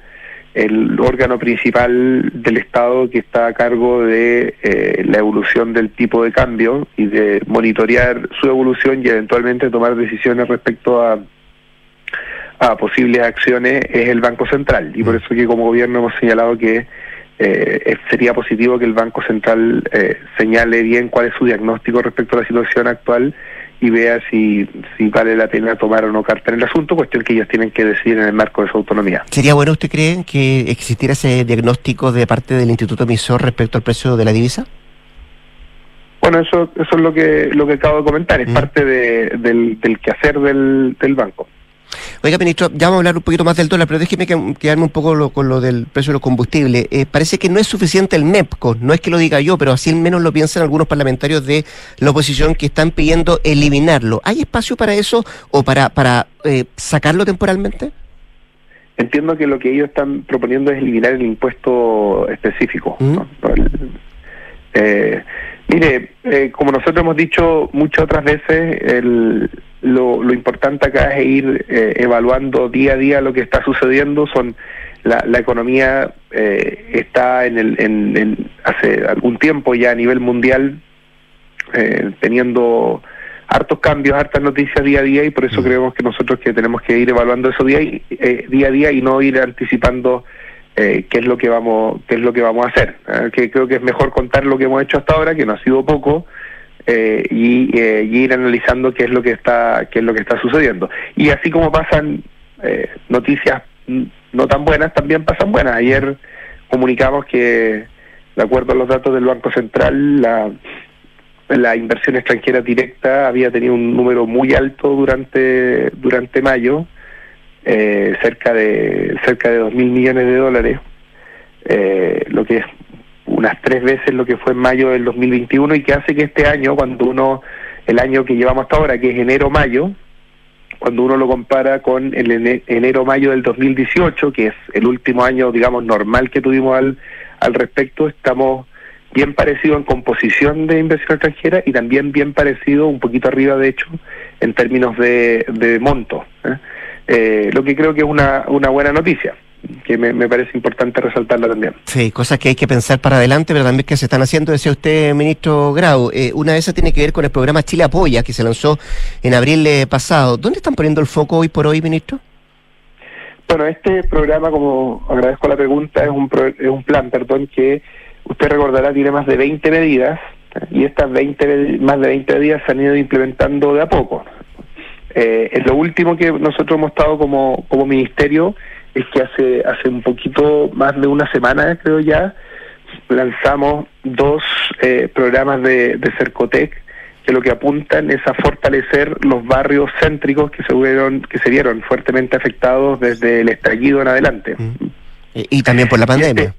H: el órgano principal del Estado que está a cargo de eh, la evolución del tipo de cambio y de monitorear su evolución y eventualmente tomar decisiones respecto a a posibles acciones es el Banco Central y por eso que como gobierno hemos señalado que eh, sería positivo que el Banco Central eh, señale bien cuál es su diagnóstico respecto a la situación actual y vea si, si vale la pena tomar o no carta en el asunto, cuestión que ellos tienen que decidir en el marco de su autonomía.
B: ¿Sería bueno, usted cree, que existiera ese diagnóstico de parte del Instituto Emisor respecto al precio de la divisa?
H: Bueno, eso, eso es lo que lo que acabo de comentar, es mm. parte de, del, del quehacer del, del banco.
B: Oiga, ministro, ya vamos a hablar un poquito más del dólar, pero déjeme quedarme un poco lo, con lo del precio de los combustibles. Eh, parece que no es suficiente el MEPCO, no es que lo diga yo, pero así al menos lo piensan algunos parlamentarios de la oposición que están pidiendo eliminarlo. ¿Hay espacio para eso o para, para eh, sacarlo temporalmente?
H: Entiendo que lo que ellos están proponiendo es eliminar el impuesto específico. ¿Mm? ¿no? Eh, mire, eh, como nosotros hemos dicho muchas otras veces, el, lo, lo, importante acá es ir eh, evaluando día a día lo que está sucediendo. Son la, la economía eh, está en el en, en, hace algún tiempo ya a nivel mundial eh, teniendo hartos cambios, hartas noticias día a día y por eso creemos que nosotros que tenemos que ir evaluando eso día, y, eh, día a día y no ir anticipando eh, qué es lo que vamos qué es lo que vamos a hacer. ¿eh? Que creo que es mejor contar lo que hemos hecho hasta ahora, que no ha sido poco eh, y, eh, ir analizando qué es lo que está qué es lo que está sucediendo y así como pasan noticias no tan buenas también pasan buenas. Ayer comunicamos que, de acuerdo a los datos del Banco Central, la, la inversión extranjera directa había tenido un número muy alto durante, durante mayo, eh, cerca de cerca de dos mil millones de dólares, eh, lo que es unas tres veces lo que fue en mayo del 2021 y que hace que este año, cuando uno, el año que llevamos hasta ahora, que es enero-mayo, cuando uno lo compara con el enero-mayo del 2018, que es el último año, digamos, normal que tuvimos al, al respecto, estamos bien parecidos en composición de inversión extranjera y también bien parecido, un poquito arriba de hecho, en términos de, de monto. ¿eh? Eh, lo que creo que es una, una buena noticia que me, me, parece importante resaltarla también.
B: Sí, cosas que hay que pensar para adelante, pero también que se están haciendo, decía usted, ministro Grau. Eh, una de esas tiene que ver con el programa Chile Apoya, que se lanzó en abril eh, pasado. ¿Dónde están poniendo el foco hoy por hoy, ministro?
H: Bueno, este programa, como agradezco la pregunta, es un, es un plan, perdón, que usted recordará tiene más de 20 medidas y estas 20, más de 20 medidas se han ido implementando de a poco. Eh, es lo último que nosotros hemos estado como, como ministerio es que hace hace un poquito más de una semana, creo ya, lanzamos dos eh, programas de, de Cercotec que lo que apuntan es a fortalecer los barrios céntricos que se vieron que se vieron fuertemente afectados desde el estallido en adelante.
B: Mm. Y, también por la pandemia.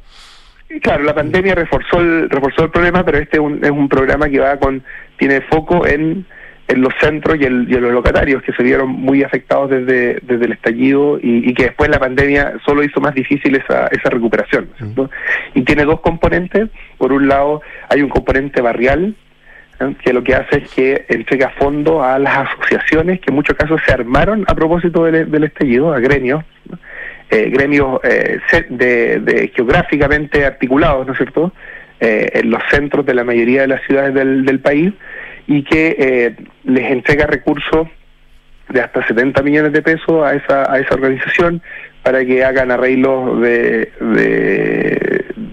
H: Este, claro, la pandemia reforzó el reforzó el problema, pero este es un, es un programa que va con tiene foco en en los centros y, el, y en los locatarios que se vieron muy afectados desde, desde el estallido y, que después la pandemia solo hizo más difícil esa, esa recuperación. Y tiene dos componentes. Por un lado, hay un componente barrial, que lo que hace es que entrega fondos a las asociaciones que en muchos casos se armaron a propósito del, del estallido, a gremios, eh, gremios eh, de, de, geográficamente articulados, ¿no es cierto?, eh, en los centros de la mayoría de las ciudades del, del país y que eh, les entrega recursos de hasta 70 millones de pesos a esa, a esa organización para que hagan arreglos de,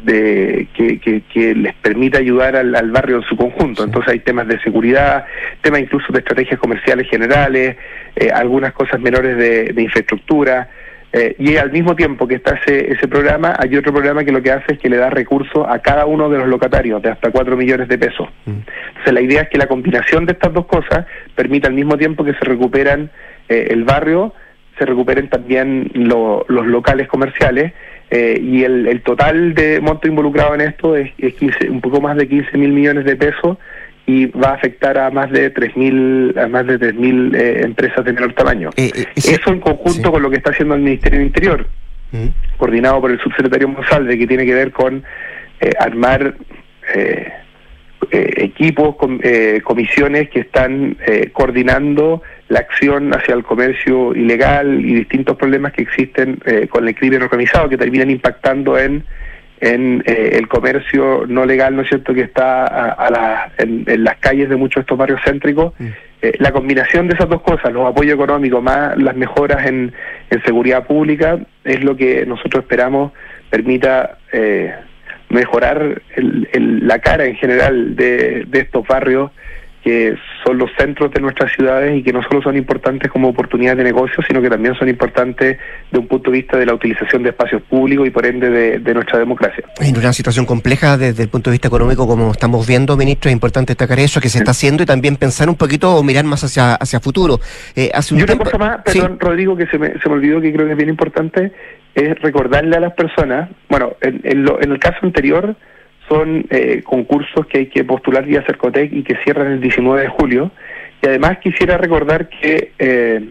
H: de, que, que, les permita ayudar al, barrio en su conjunto. Entonces hay temas de seguridad, temas incluso de estrategias comerciales generales, eh, algunas cosas menores de, de infraestructura. Eh, y al mismo tiempo que está ese, ese programa, hay otro programa que lo que hace es que le da recursos a cada uno de los locatarios, de hasta 4 millones de pesos. Mm. Entonces la idea es que la combinación de estas dos cosas permita al mismo tiempo que se recuperan eh, el barrio, se recuperen también los locales comerciales eh, y el, el, total de monto involucrado en esto es, es 15, un poco más de 15 mil millones de pesos y va a afectar a más de 3.000 a más de 3.000 eh, empresas de menor tamaño. Eh, eh, Eso en conjunto con lo que está haciendo el Ministerio del Interior, mm. coordinado por el subsecretario Monsalve, que tiene que ver con armar equipos, con, comisiones que están coordinando la acción hacia el comercio ilegal y distintos problemas que existen con el crimen organizado que terminan impactando en en eh, el comercio no legal, ¿no es cierto?, que está a, la, en, las calles de muchos de estos barrios céntricos. Mm. Eh, la combinación de esas dos cosas, los apoyos económicos más las mejoras en, en seguridad pública, es lo que nosotros esperamos permita eh, mejorar el, la cara en general de, de estos barrios que son los centros de nuestras ciudades y que no solo son importantes como oportunidades de negocio, sino que también son importantes de un punto de vista de la utilización de espacios públicos y por ende de, nuestra democracia.
B: En una situación compleja desde el punto de vista económico, como estamos viendo, ministro, es importante destacar eso que se está haciendo y también pensar un poquito o mirar más hacia hacia futuro.
H: Eh, hace un y una cosa más, perdón, Rodrigo, que se me, se me olvidó que creo que es bien importante, es recordarle a las personas, bueno, en, en el caso anterior, son eh, concursos que hay que postular vía Cercotec y que cierran el 19 de julio. Y además quisiera recordar que eh,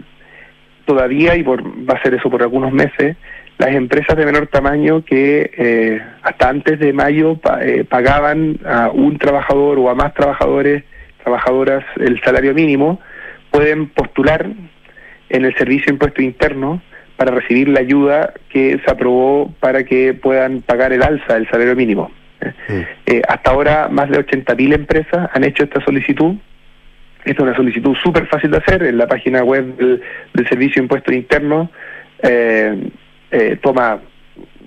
H: todavía, y por, va a ser eso por algunos meses, las empresas de menor tamaño que eh, hasta antes de mayo pagaban a un trabajador o a más trabajadores, trabajadoras el salario mínimo, pueden postular en el servicio de impuesto interno para recibir la ayuda que se aprobó para que puedan pagar el alza del salario mínimo. (laughs) Eh, hasta ahora más de 80.000 empresas han hecho esta solicitud. Esta es una solicitud súper fácil de hacer en la página web del, Servicio de Impuestos Internos. Eh, eh, toma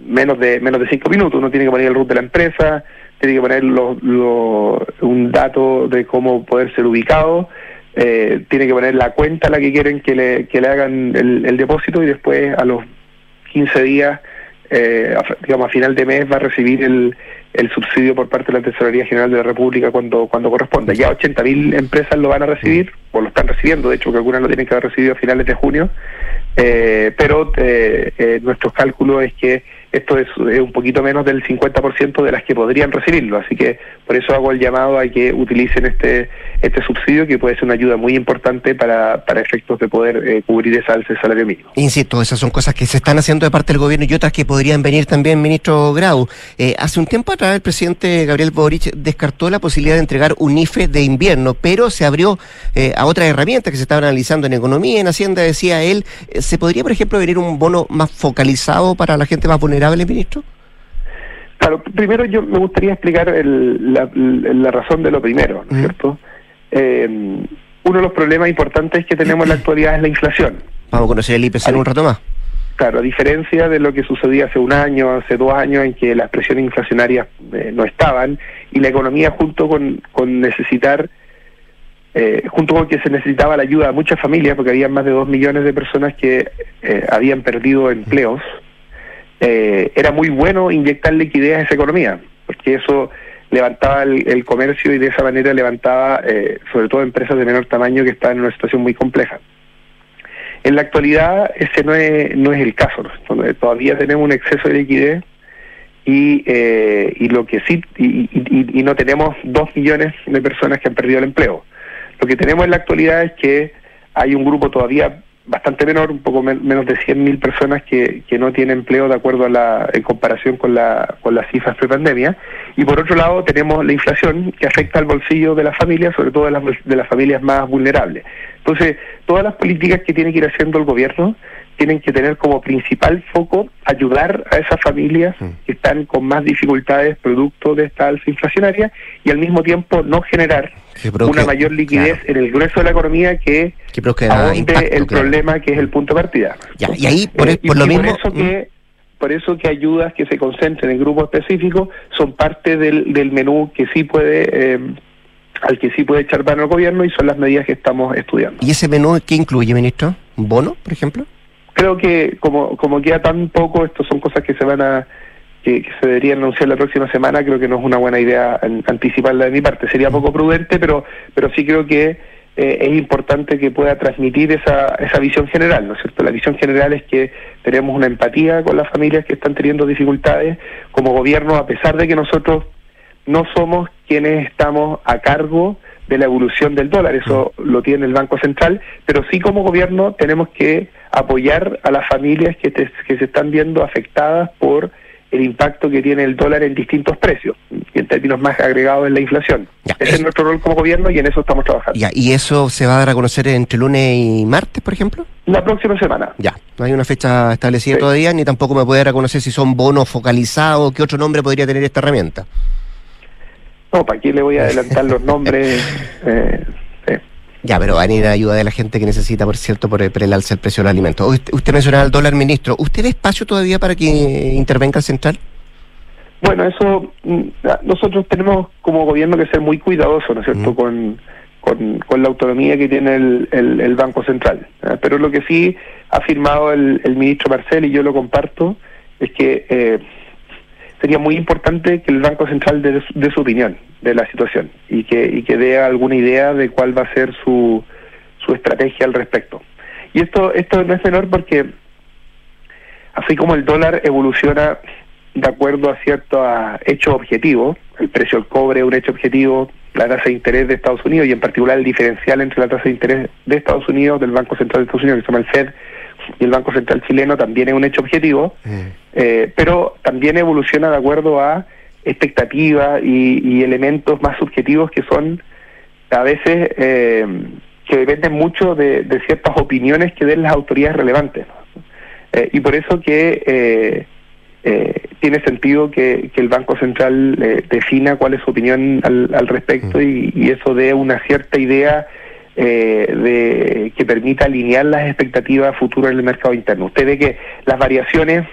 H: menos de menos de cinco minutos. Uno tiene que poner el root de la empresa, tiene que poner un dato de cómo poder ser ubicado eh, tiene que poner la cuenta a la que quieren que le, que le hagan el, depósito y después a los 15 días, eh, digamos a final de mes, va a recibir el, el subsidio por parte de la Tesorería General de la República cuando, cuando corresponda. Ya 80.000 empresas lo van a recibir, o lo están recibiendo, de hecho que algunas lo tienen que haber recibido a finales de junio, eh, pero eh, eh, nuestro cálculo es que esto es, un poquito menos del 50% de las que podrían recibirlo, así que por eso hago el llamado a que utilicen este este subsidio que puede ser una ayuda muy importante para, para efectos de poder eh, cubrir esa alza de salario mínimo.
B: Insisto, esas son cosas que se están haciendo de parte del gobierno y otras que podrían venir también, ministro Grau. Eh, hace un tiempo atrás el presidente Gabriel Boric descartó la posibilidad de entregar un IFE de invierno, pero se abrió eh, a otras herramientas que se estaban analizando en economía, en Hacienda, decía él. ¿Se podría, por ejemplo, venir un bono más focalizado para la gente más vulnerable, ministro?
H: Claro, primero yo me gustaría explicar el- la, la razón de lo primero, ¿no es cierto? Eh, uno de los problemas importantes que tenemos en la actualidad es la inflación.
B: Vamos a conocer el IPC en un rato más.
H: Claro, a diferencia de lo que sucedía hace un año, hace dos años, en que las presiones inflacionarias eh, no estaban y la economía junto con, con necesitar, eh, junto con que se necesitaba la ayuda a muchas familias, porque había más de dos millones de personas que eh, habían perdido empleos, eh, era muy bueno inyectar liquidez a esa economía, porque eso levantaba el, comercio y de esa manera levantaba eh, sobre todo empresas de menor tamaño que están en una situación muy compleja. En la actualidad ese no es, no es el caso, ¿no? Todavía tenemos un exceso de liquidez y, eh, y lo que sí, y- y- y no tenemos dos millones de personas que han perdido el empleo. Lo que tenemos en la actualidad es que hay un grupo todavía bastante menor, un poco men- menos de 100.000 personas que, que no tienen empleo de acuerdo a la, en comparación con, la, con las cifras prepandemia. Y por otro lado tenemos la inflación que afecta al bolsillo de las familias, sobre todo de las, de las familias más vulnerables. Entonces, todas las políticas que tiene que ir haciendo el gobierno tienen que tener como principal foco ayudar a esas familias que están con más dificultades producto de esta alza inflacionaria y al mismo tiempo no generar una mayor liquidez en el grueso de la economía que
B: Que
H: ahonde el
B: claro.
H: problema que es el punto de partida.
B: Ya, y ahí, por,
H: Eh,
B: por
H: y-
B: lo
H: y
B: mismo...
H: Por eso, que, por eso que ayudas que se concentren en grupos específicos son parte del, del menú que sí puede, eh, al que sí puede echar mano el gobierno y son las medidas que estamos estudiando.
B: ¿Y ese menú qué incluye, ministro? ¿Un bono, por ejemplo?
H: Creo que como, como queda tan poco, estos son cosas que se van a que, que se deberían anunciar la próxima semana, creo que no es una buena idea an- anticiparla de mi parte. Sería poco prudente, pero, pero sí creo que eh, es importante que pueda transmitir esa, esa visión general, ¿no es cierto? La visión general es que tenemos una empatía con las familias que están teniendo dificultades como gobierno, a pesar de que nosotros no somos quienes estamos a cargo de la evolución del dólar, eso lo tiene el Banco Central, pero sí como gobierno tenemos que apoyar a las familias que, te- que se están viendo afectadas por el impacto que tiene el dólar en distintos precios, y en términos más agregados en la inflación. Ese es nuestro rol como gobierno y en eso estamos trabajando.
B: Ya, ¿y eso se va a dar a conocer entre lunes y martes, por ejemplo?
H: La próxima semana.
B: Ya, no hay una fecha establecida todavía, ni tampoco me puede dar a conocer si son bonos focalizados, qué otro nombre podría tener esta herramienta.
H: No, ¿para qué le voy a adelantar los nombres? (laughs) Eh.
B: Ya, pero van a ir a ayuda de la gente que necesita, por cierto, por el, por el alza del precio de los alimentos. Usted, usted mencionaba el dólar, ministro. ¿Usted ve espacio todavía para que intervenga el central?
H: Bueno, eso mm, nosotros tenemos como gobierno que ser muy cuidadosos, ¿no es cierto?, con, con, con la autonomía que tiene el, el, el Banco Central. ¿eh? Pero lo que sí ha afirmado el, el ministro Marcel, y yo lo comparto, es que eh, sería muy importante que el Banco Central dé, su- opinión de la situación y que, y que dé alguna idea de cuál va a ser su, su estrategia al respecto. Y esto, esto no es menor porque así como el dólar evoluciona de acuerdo a ciertos hechos objetivos, el precio del cobre es un hecho objetivo, la tasa de interés de Estados Unidos y en particular el diferencial entre la tasa de interés de Estados Unidos, del Banco Central de Estados Unidos, que se llama el Fed, y el Banco Central chileno también es un hecho objetivo, eh, pero también evoluciona de acuerdo a expectativas y, y elementos más subjetivos que son a veces eh, que dependen mucho de, de ciertas opiniones que den las autoridades relevantes. ¿no? Eh, y por eso que eh, tiene sentido que, que el Banco Central eh, defina cuál es su opinión al, al respecto y, y eso dé una cierta idea eh, de que permita alinear las expectativas futuras en el mercado interno. Usted ve que las variaciones,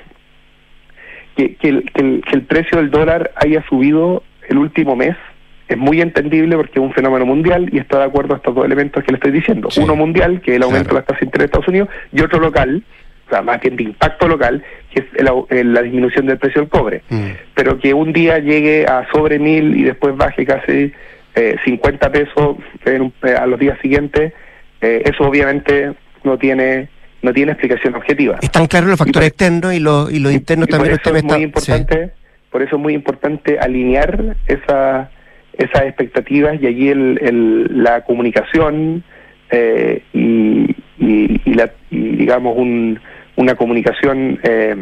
H: que, que el, que el- que el precio del dólar haya subido el último mes es muy entendible porque es un fenómeno mundial y está de acuerdo a estos dos elementos que le estoy diciendo. Uno mundial, que es el aumento de las tasas de interés de Estados Unidos, y otro local, o sea, más bien de impacto local, que es el el- la disminución del precio del cobre. Pero que un día llegue a sobre mil y después baje casi eh, 50 pesos en un- eh, a los días siguientes, eh, eso obviamente no tiene no tiene explicación objetiva.
B: Están claros los factores externos y los, y los internos
H: Y por
B: también.
H: eso es muy
B: está- sí.
H: importante, por eso es muy importante alinear esa, esas expectativas y allí el, el- la comunicación eh, y, y- y la, y digamos un- una comunicación eh,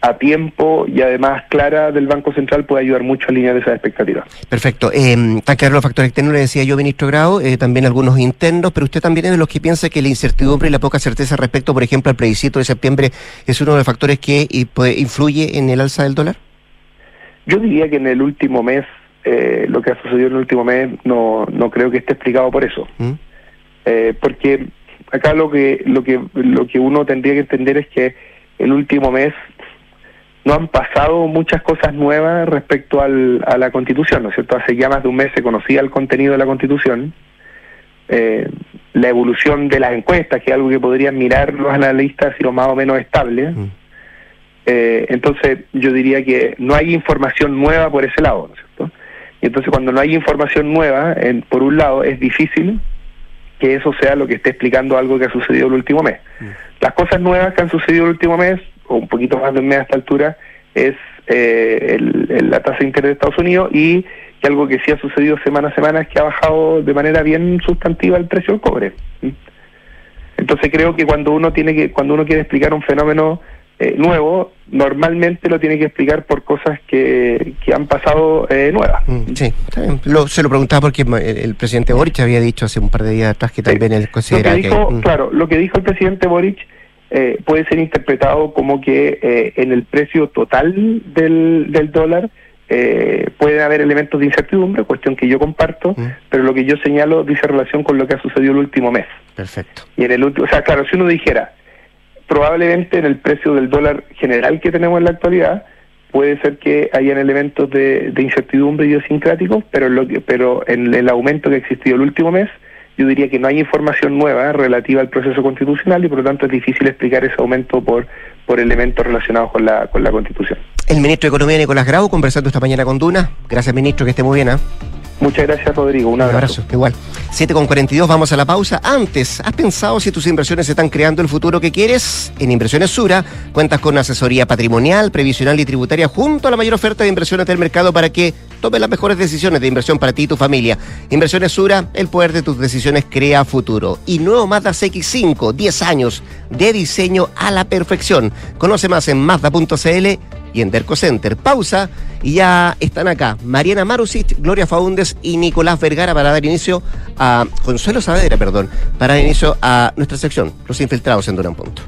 H: a tiempo y además clara del Banco Central puede ayudar mucho a alinear esas expectativas.
B: Perfecto. Eh, están claros los factores externos, le decía yo, ministro Grau, eh, también algunos internos, pero usted también es de los que piensa que la incertidumbre y la poca certeza respecto, por ejemplo, al plebiscito de septiembre es uno de los factores que y, pues, influye en el alza del dólar.
H: Yo diría que en el último mes, eh, lo que ha sucedido en el último mes, no, no creo que esté explicado por eso.
B: ¿Mm?
H: Eh, porque acá lo que, lo, que, lo que uno tendría que entender es que el último mes no han pasado muchas cosas nuevas respecto al, a la Constitución, ¿no es cierto? Hace ya más de un mes se conocía el contenido de la Constitución, eh, la evolución de las encuestas, que es algo que podrían mirar los analistas y lo más o menos estable. Eh, entonces yo diría que no hay información nueva por ese lado, ¿no es cierto? Y entonces cuando no hay información nueva, en- por un lado es difícil que eso sea lo que esté explicando algo que ha sucedido el último mes. Las cosas nuevas que han sucedido el último mes, o un poquito más de un mes a esta altura, es eh, el- el- la tasa de interés de Estados Unidos y que algo que sí ha sucedido semana a semana es que ha bajado de manera bien sustantiva el precio del cobre. Entonces creo que cuando uno tiene que cuando uno quiere explicar un fenómeno eh, nuevo, normalmente lo tiene que explicar por cosas que, que han pasado eh, nuevas.
B: Mm, Sí. Lo- se lo preguntaba porque el, el presidente Boric había dicho hace un par de días atrás que también él
H: Lo que
B: considera que...
H: dijo,
B: mm,
H: claro, lo que dijo el presidente Boric eh, puede ser interpretado como que eh, en el precio total del, del dólar eh, pueden haber elementos de incertidumbre, cuestión que yo comparto,
B: Mm.
H: pero lo que yo señalo dice relación con lo que ha sucedido el último mes.
B: Perfecto.
H: Y en el último, o sea, claro, si uno dijera, probablemente en el precio del dólar general que tenemos en la actualidad, puede ser que hayan elementos de, de incertidumbre idiosincráticos, pero, en lo que, pero en el aumento que ha existido el último mes, yo diría que no hay información nueva relativa al proceso constitucional y por lo tanto es difícil explicar ese aumento por, por elementos relacionados con la, con la constitución.
B: El ministro de Economía, Nicolás Grau, conversando esta mañana con Duna. Gracias, ministro, que esté muy bien. ¿ah?
H: Muchas gracias, Rodrigo. Un abrazo.
B: igual. 7 con 42, vamos a la pausa. Antes, ¿has pensado si tus inversiones están creando el futuro que quieres? En Inversiones Sura cuentas con asesoría patrimonial, previsional y tributaria junto a la mayor oferta de inversiones del mercado para que tomes las mejores decisiones de inversión para ti y tu familia. Inversiones Sura, el poder de tus decisiones crea futuro. Y nuevo Mazda CX5, 10 años de diseño a la perfección. Conoce más en Mazda.cl y en Derco Center. Pausa y ya están acá Mariana Marusic, Gloria Faúndes y Nicolás Vergara para dar inicio a Consuelo Saavedra, perdón, para dar inicio a nuestra sección, Los Infiltrados en Durán Punto.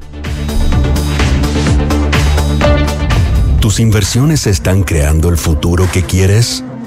I: ¿Tus inversiones están creando el futuro que quieres?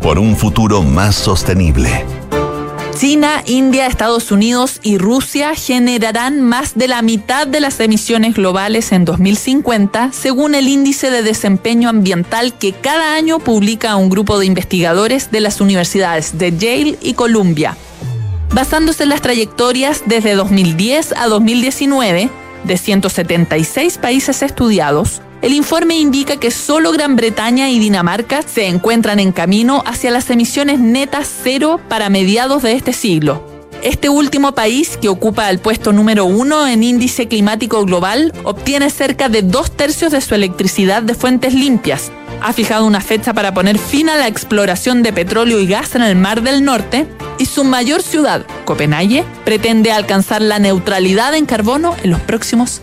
A: por un futuro más sostenible.
J: China, India, Estados Unidos y Rusia generarán más de la mitad de las emisiones globales en 2050, según el índice de desempeño ambiental que cada año publica un grupo de investigadores de las universidades de Yale y Columbia. Basándose en las trayectorias desde 2010 a 2019 de 176 países estudiados, el informe indica que solo Gran Bretaña y Dinamarca se encuentran en camino hacia las emisiones netas cero para mediados de este siglo. Este último país, que ocupa el puesto número uno en índice climático global, obtiene cerca de dos tercios de su electricidad de fuentes limpias. Ha fijado una fecha para poner fin a la exploración de petróleo y gas en el Mar del Norte y su mayor ciudad, Copenhague, pretende alcanzar la neutralidad en carbono en los próximos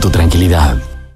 E: tu tranquilidad.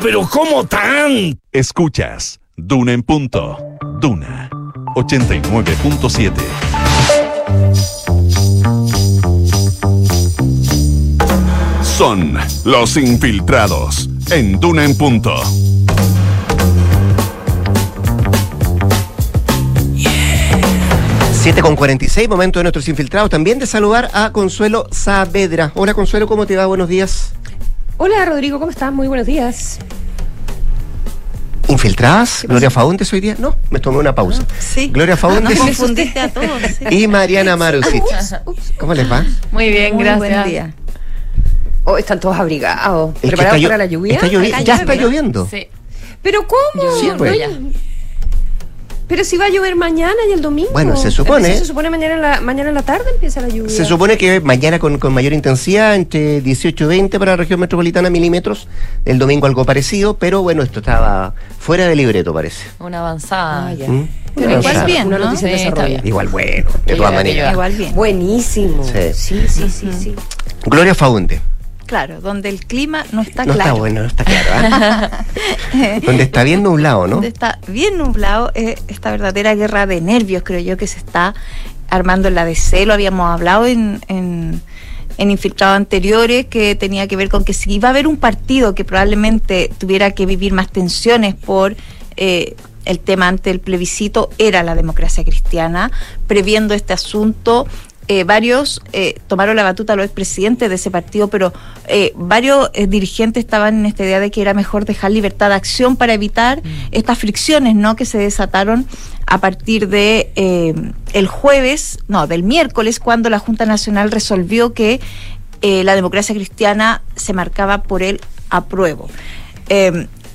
K: pero ¿cómo tan?
A: Escuchas Duna en punto. Duna 89.7. Son los infiltrados en Duna en punto.
B: Siete con 46, momento de nuestros infiltrados. También de saludar a Consuelo Saavedra. Hola Consuelo, ¿cómo te va? Buenos días.
L: Hola Rodrigo, ¿cómo estás? Muy buenos días.
B: ¿Infiltradas? ¿Gloria Faúndes hoy día? No, me tomé una pausa.
M: Sí.
B: Gloria
M: Ah, (laughs) nos confundiste a todos. (laughs) sí.
B: y Mariana Marusic. ¿Cómo les va?
M: Muy bien,
L: Muy
M: gracias.
L: buen día. Oh, están todos abrigados.
B: Es
L: ¿Preparados para la lluvia?
B: está llovi-
L: Acá
B: ya está lloviendo.
M: Sí.
L: ¿Pero cómo?
B: Sí, pues.
L: No, Pero si va a llover mañana y el domingo.
B: Bueno, se supone.
L: Se supone mañana en la, mañana en la tarde empieza la lluvia.
B: Se supone que mañana con, con mayor intensidad, entre 18 y 20 para la región metropolitana milímetros, el domingo algo parecido, pero bueno, esto estaba fuera de libreto parece.
M: Una avanzada.
L: Ah, ya.
B: ¿Mm?
M: Pero
B: Una
M: igual bien, ¿no?
L: en
M: Sí.
B: Igual bueno, de todas maneras.
L: Igual bien. Buenísimo.
B: Sí.
L: Sí, sí, sí, sí.
B: Gloria Faunde.
M: Claro, donde el clima no está
B: No
M: claro.
B: está bueno, no está claro. ¿ah? (laughs) Donde está bien nublado, ¿no?
M: Donde está bien nublado eh, esta verdadera guerra de nervios, creo yo, que se está armando en la DC. Lo habíamos hablado en, en, en infiltrados anteriores, que tenía que ver con que si iba a haber un partido que probablemente tuviera que vivir más tensiones por eh, el tema ante el plebiscito, era la democracia cristiana. Previendo este asunto, eh, varios eh, tomaron la batuta a los expresidentes de ese partido, pero eh, varios dirigentes estaban en esta idea de que era mejor dejar libertad de acción para evitar estas fricciones ¿no? que se desataron a partir de el jueves, no, del miércoles, cuando la Junta Nacional resolvió que la democracia cristiana se marcaba por el apruebo.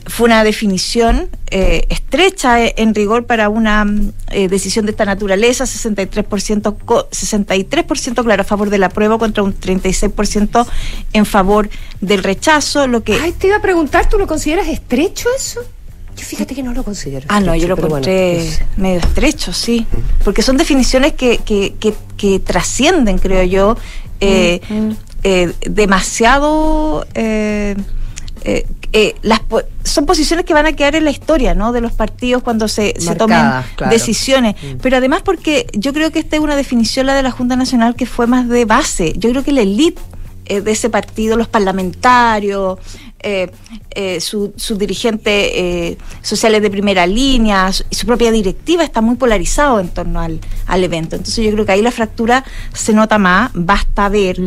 M: Fue una definición eh, estrecha eh, en rigor para una eh, decisión de esta naturaleza, 63%, co- 63% claro a favor del apruebo contra un 36% en favor del rechazo, lo que
L: Ay, te iba a preguntar, ¿tú lo consideras estrecho eso? Yo fíjate que no lo considero.
M: Ah, no, yo lo
L: bueno,
M: encontré medio estrecho, sí. Porque son definiciones que, que, que, que trascienden, creo yo, eh,
L: Mm,
M: eh, demasiado... eh, eh, las po- son posiciones que van a quedar en la historia ¿no? de los partidos cuando se, se tomen
L: claro.
M: decisiones.
L: Mm.
M: Pero además porque yo creo que esta es una definición, la de la Junta Nacional, que fue más de base. Yo creo que la élite eh, de ese partido, los parlamentarios, eh, eh, su- sus dirigentes eh, sociales de primera línea su- y su propia directiva está muy polarizado en torno al, al evento. Entonces yo creo que ahí la fractura se nota más, basta ver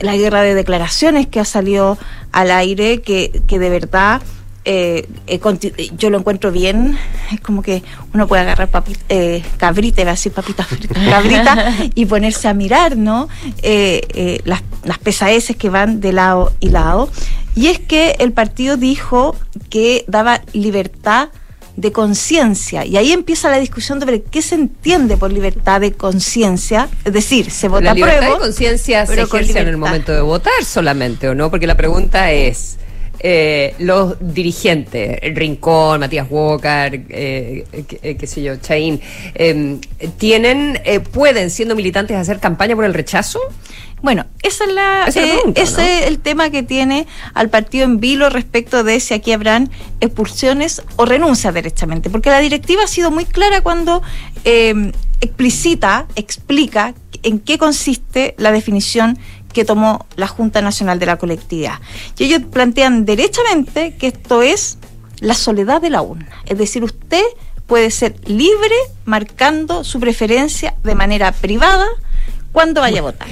M: la guerra de declaraciones que ha salido al aire, que, que de verdad... eh, eh, eh, yo lo encuentro bien, es como que uno puede agarrar papi- eh, cabrita, iba a decir papitas (laughs) cabrita, y ponerse a mirar, ¿no? Eh, las, las pesadeces que van de lado y lado. Y es que el partido dijo que daba libertad de conciencia. Y ahí empieza la discusión sobre qué se entiende por libertad de conciencia. Es decir, se vota
N: la libertad de conciencia se
M: con
N: ejerce en el momento de votar solamente, ¿o no? Porque la pregunta es,
L: eh, los dirigentes, Rincón, Matías Walker, eh, qué, qué sé yo, Chaín, eh, tienen, eh, pueden, siendo militantes, hacer campaña por el rechazo?
M: Bueno, esa es la, eh,
L: pregunta,
M: ese
L: ¿no?
M: es el tema que tiene al partido en vilo respecto de si aquí habrán expulsiones o renuncias derechamente. Porque la directiva ha sido muy clara cuando eh, explicita, explica en qué consiste la definición que tomó la Junta Nacional de la Colectividad. Y ellos plantean derechamente que esto es la soledad de la urna. Es decir, usted puede ser libre marcando su preferencia de manera privada cuando vaya a votar.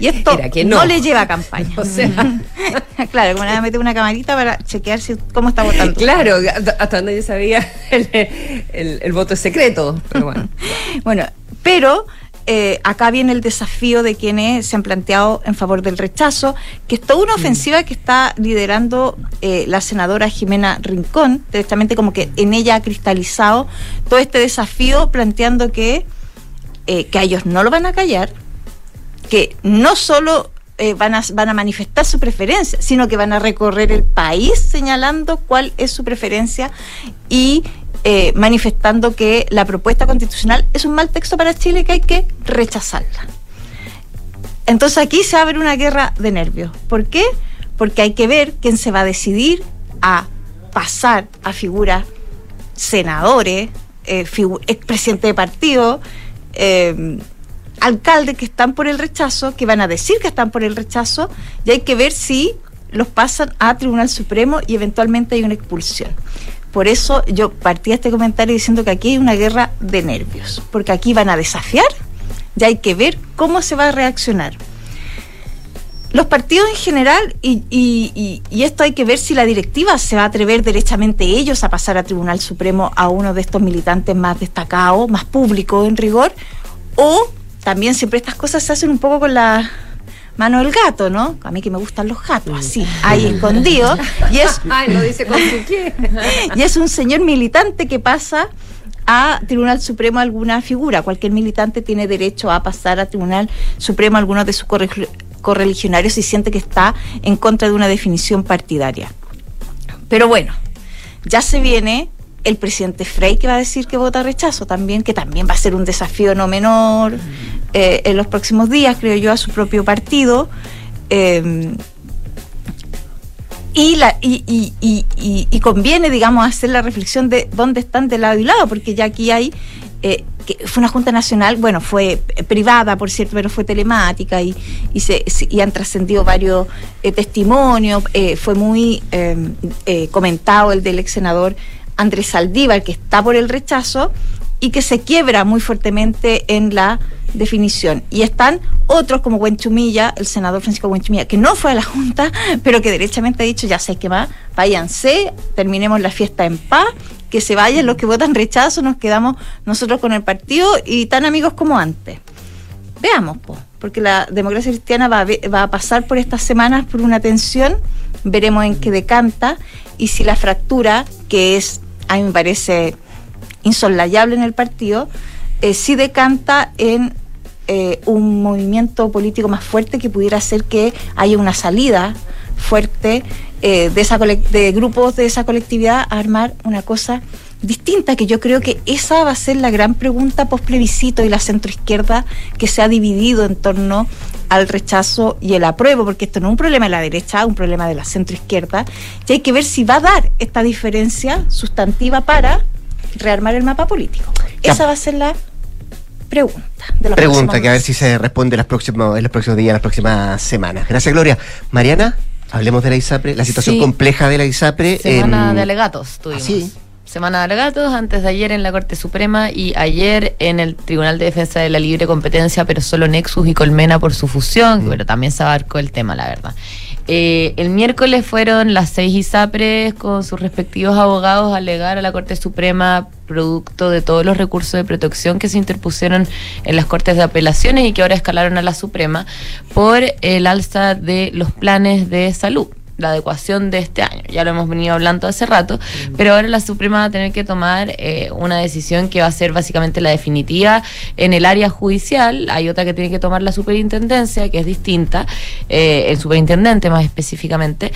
M: Y esto
L: que
M: no.
L: no.
M: le lleva a campaña. (laughs)
L: O sea, (laughs)
M: claro, como le van a meter una camarita para chequear si, cómo está votando.
L: claro, hasta donde yo sabía (laughs) el, el- el voto es secreto, pero bueno.
M: Bueno, pero eh, acá viene el desafío de quienes se han planteado en favor del rechazo, que es toda una ofensiva que está liderando eh, la senadora Jimena Rincón, directamente como que en ella ha cristalizado todo este desafío planteando que, eh, que a ellos no lo van a callar, que no solo eh, van, a, van a manifestar su preferencia, sino que van a recorrer el país señalando cuál es su preferencia y eh, manifestando que la propuesta constitucional es un mal texto para Chile que hay que rechazarla. Entonces aquí se abre una guerra de nervios. ¿Por qué? Porque hay que ver quién se va a decidir a pasar a figuras senadores, eh, figu- de partido, eh, alcaldes que están por el rechazo, que van a decir que están por el rechazo, y hay que ver si los pasan a Tribunal Supremo y eventualmente hay una expulsión. Por eso yo partí este comentario diciendo que aquí hay una guerra de nervios, porque aquí van a desafiar y hay que ver cómo se va a reaccionar. Los partidos en general, y, esto hay que ver si la directiva se va a atrever derechamente ellos a pasar a Tribunal Supremo a uno de estos militantes más destacados, más públicos en rigor, o también siempre estas cosas se hacen un poco con la mano del gato, ¿no? A mí que me gustan los gatos, así, ahí escondidos. Y es, (laughs)
L: Ay, lo dice con su (laughs) qué.
M: y es un señor militante que pasa a Tribunal Supremo alguna figura. Cualquier militante tiene derecho a pasar a Tribunal Supremo algunos de sus corre- correligionarios si siente que está en contra de una definición partidaria. Pero bueno, ya se viene el presidente Frey que va a decir que vota rechazo también, que también va a ser un desafío no menor eh, en los próximos días, creo yo, a su propio partido. Eh, y, la, y, y, y, y- conviene, digamos, hacer la reflexión de dónde están de lado y lado, porque ya aquí hay, eh, que fue una Junta Nacional, bueno, fue privada, por cierto, pero fue telemática y, y, se, y han trascendido varios eh, testimonios, fue muy eh, comentado el del ex senador Andrés Saldívar, que está por el rechazo y que se quiebra muy fuertemente en la definición. Y están otros como Buenchumilla, el senador Francisco Buenchumilla, que no fue a la Junta, (laughs) pero que derechamente ha dicho, ya sé que va, váyanse, terminemos la fiesta en paz, que se vayan los que votan rechazo, nos quedamos nosotros con el partido y tan amigos como antes. Veamos, po, porque la democracia cristiana va a pasar por estas semanas por una tensión, veremos en qué decanta y si la fractura, que es, a mí me parece insoslayable en el partido, eh, sí decanta en eh, un movimiento político más fuerte que pudiera hacer que haya una salida fuerte eh, de, esa de grupos de esa colectividad a armar una cosa distinta, que yo creo que esa va a ser la gran pregunta post plebiscito y la centroizquierda que se ha dividido en torno al rechazo y el apruebo, porque esto no es un problema de la derecha, es un problema de la centroizquierda, y hay que ver si va a dar esta diferencia sustantiva para rearmar el mapa político.
B: Ya.
M: Esa va a ser la pregunta. De
B: Pregunta que a ver si se responde en los próximos, en los próximos días, en las próximas semanas. Gracias, Gloria. Mariana, hablemos de la ISAPRE, la situación
O: Sí.
B: compleja de la ISAPRE.
O: Semana
B: en-
O: de alegatos tuvimos.
B: ¿Ah, sí?
O: Semana de alegatos, antes de ayer en la Corte Suprema y ayer en el Tribunal de Defensa de la Libre Competencia, pero solo Nexus y Colmena por su fusión, pero también se abarcó el tema, la verdad. Eh, el miércoles fueron las seis ISAPRES con sus respectivos abogados a alegar a la Corte Suprema producto de todos los recursos de protección que se interpusieron en las Cortes de Apelaciones y que ahora escalaron a la Suprema por el alza de los planes de salud la adecuación de este año. Ya lo hemos venido hablando hace rato, pero ahora la Suprema va a tener que tomar eh, una decisión que va a ser básicamente la definitiva en el área judicial. Hay otra que tiene que tomar la superintendencia, que es distinta, eh, el superintendente más específicamente.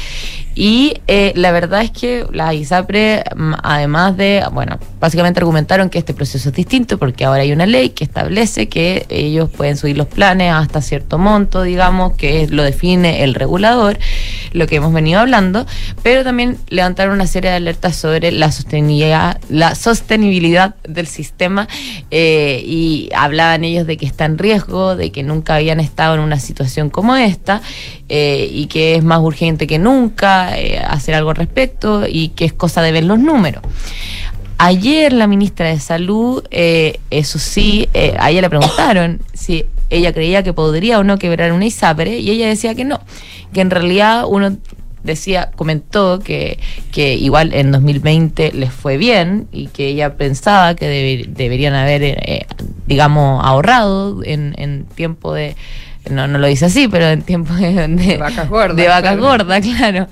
O: Y eh, la verdad es que la ISAPRE, mm, además de, bueno, básicamente argumentaron que este proceso es distinto porque ahora hay una ley que establece que ellos pueden subir los planes hasta cierto monto, digamos, que lo define el regulador, lo que hemos venido hablando, pero también levantaron una serie de alertas sobre la sostenibilidad, la sostenibilidad del sistema eh, y hablaban ellos de que está en riesgo, de que nunca habían estado en una situación como esta eh, y que es más urgente que nunca eh, hacer algo al respecto y que es cosa de ver los números. Ayer la ministra de Salud, eh, eso sí, eh, a ella le preguntaron (coughs) si ella creía que podría o no quebrar una ISAPRE y ella decía que no, que en realidad uno decía, comentó que, que igual en 2020 les fue bien y que ella pensaba que deber- deberían haber, eh, digamos, ahorrado en, en tiempo de, no, no lo dice así, pero en tiempo de, de,
L: vacas gordas,
O: de vacas
L: claro.
O: gordas, claro.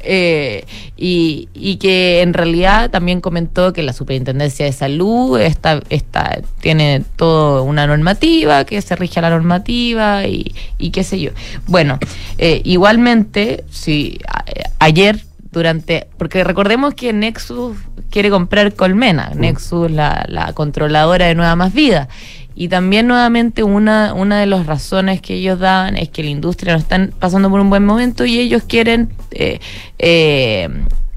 O: Eh, y, y que en realidad también comentó que la Superintendencia de Salud está, está, tiene toda una normativa, que se rige a la normativa y, y qué sé yo. Bueno, eh, igualmente, si a- eh, ayer durante, porque recordemos que Nexus quiere comprar Colmena, Nexus la, la controladora de Nueva Más Vida. Y también nuevamente una, una de las razones que ellos dan es que la industria no están pasando por un buen momento y ellos quieren eh, eh,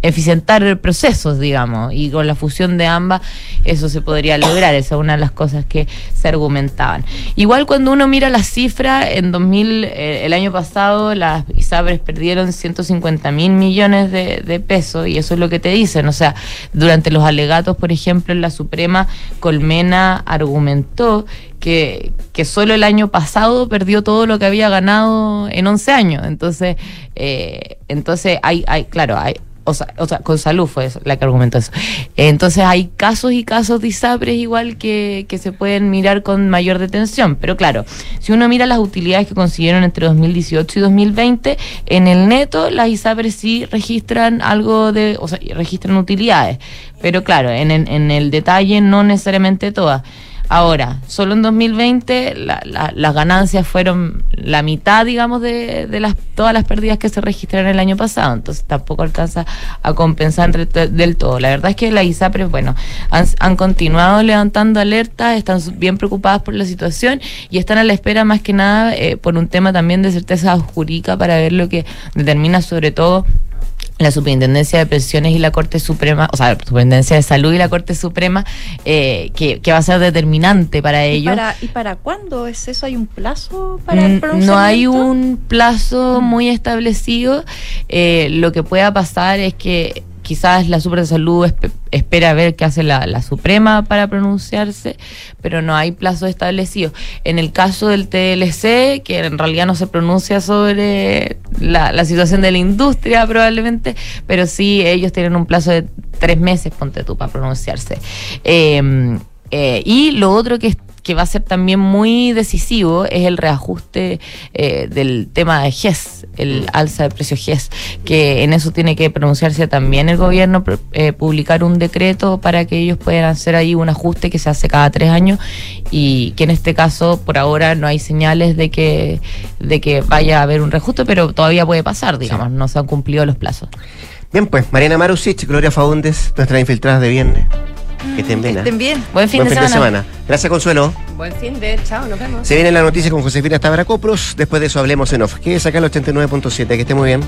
O: eficientar procesos, digamos, y con la fusión de ambas eso se podría lograr, esa es una de las cosas que se argumentaban. Igual cuando uno mira las cifras, en 2000, eh, el año pasado las ISAPRES perdieron 150 mil millones de, pesos y eso es lo que te dicen, o sea, durante los alegatos, por ejemplo, en la Suprema, Colmena argumentó que, que solo el año pasado perdió todo lo que había ganado en 11 años. Entonces, eh, entonces hay, hay, claro, hay, o sea, o sea, con salud fue eso, la que argumentó eso. Entonces hay casos y casos de ISAPRES igual que, que se pueden mirar con mayor detención. Pero claro, si uno mira las utilidades que consiguieron entre 2018 y 2020, en el neto las ISAPRES sí registran algo de, o sea, registran utilidades. Pero claro, en, en, en el detalle no necesariamente todas. Ahora, solo en 2020 la- la- las ganancias fueron la mitad, digamos, de, de las, todas las pérdidas que se registraron el año pasado. Entonces tampoco alcanza a compensar del todo. La verdad es que las ISAPRES, bueno, han, han continuado levantando alertas, están bien preocupadas por la situación y están a la espera más que nada eh, por un tema también de certeza jurídica para ver lo que determina sobre todo la Superintendencia de Pensiones y la Corte Suprema, o sea, la Superintendencia de Salud y la Corte Suprema, eh, que, que va a ser determinante para
M: ¿Y
O: ellos.
M: para, ¿Y para cuándo es eso? ¿Hay un plazo para el
O: Mm? No hay un plazo muy establecido. Eh, lo que pueda pasar es que quizás la Super de Salud espe- espera ver qué hace la, Suprema para pronunciarse, pero no hay plazo establecido. En el caso del TLC, que en realidad no se pronuncia sobre la, situación de la industria probablemente, pero sí ellos tienen un plazo de tres meses, ponte tú, para pronunciarse. Eh, eh, y lo otro que, que va a ser también muy decisivo es el reajuste eh, del tema de GES, el alza de precio GES, que en eso tiene que pronunciarse también el gobierno, eh, publicar un decreto para que ellos puedan hacer ahí un ajuste que se hace cada tres años y que en este caso por ahora no hay señales de que, de que vaya a haber un reajuste, pero todavía puede pasar, digamos, no se han cumplido los plazos.
B: Bien, pues, Mariana Marusic, Gloria Faúndes, nuestras infiltradas de viernes. Que estén bien. ¿eh?
M: Estén bien.
O: Buen fin, de, semana.
B: Gracias, Consuelo.
L: Buen fin de chao, nos vemos.
B: Se viene la noticia con Josefina Tabra Copros. Después de eso hablemos en off. Que es acá el 89.7. Que esté muy bien.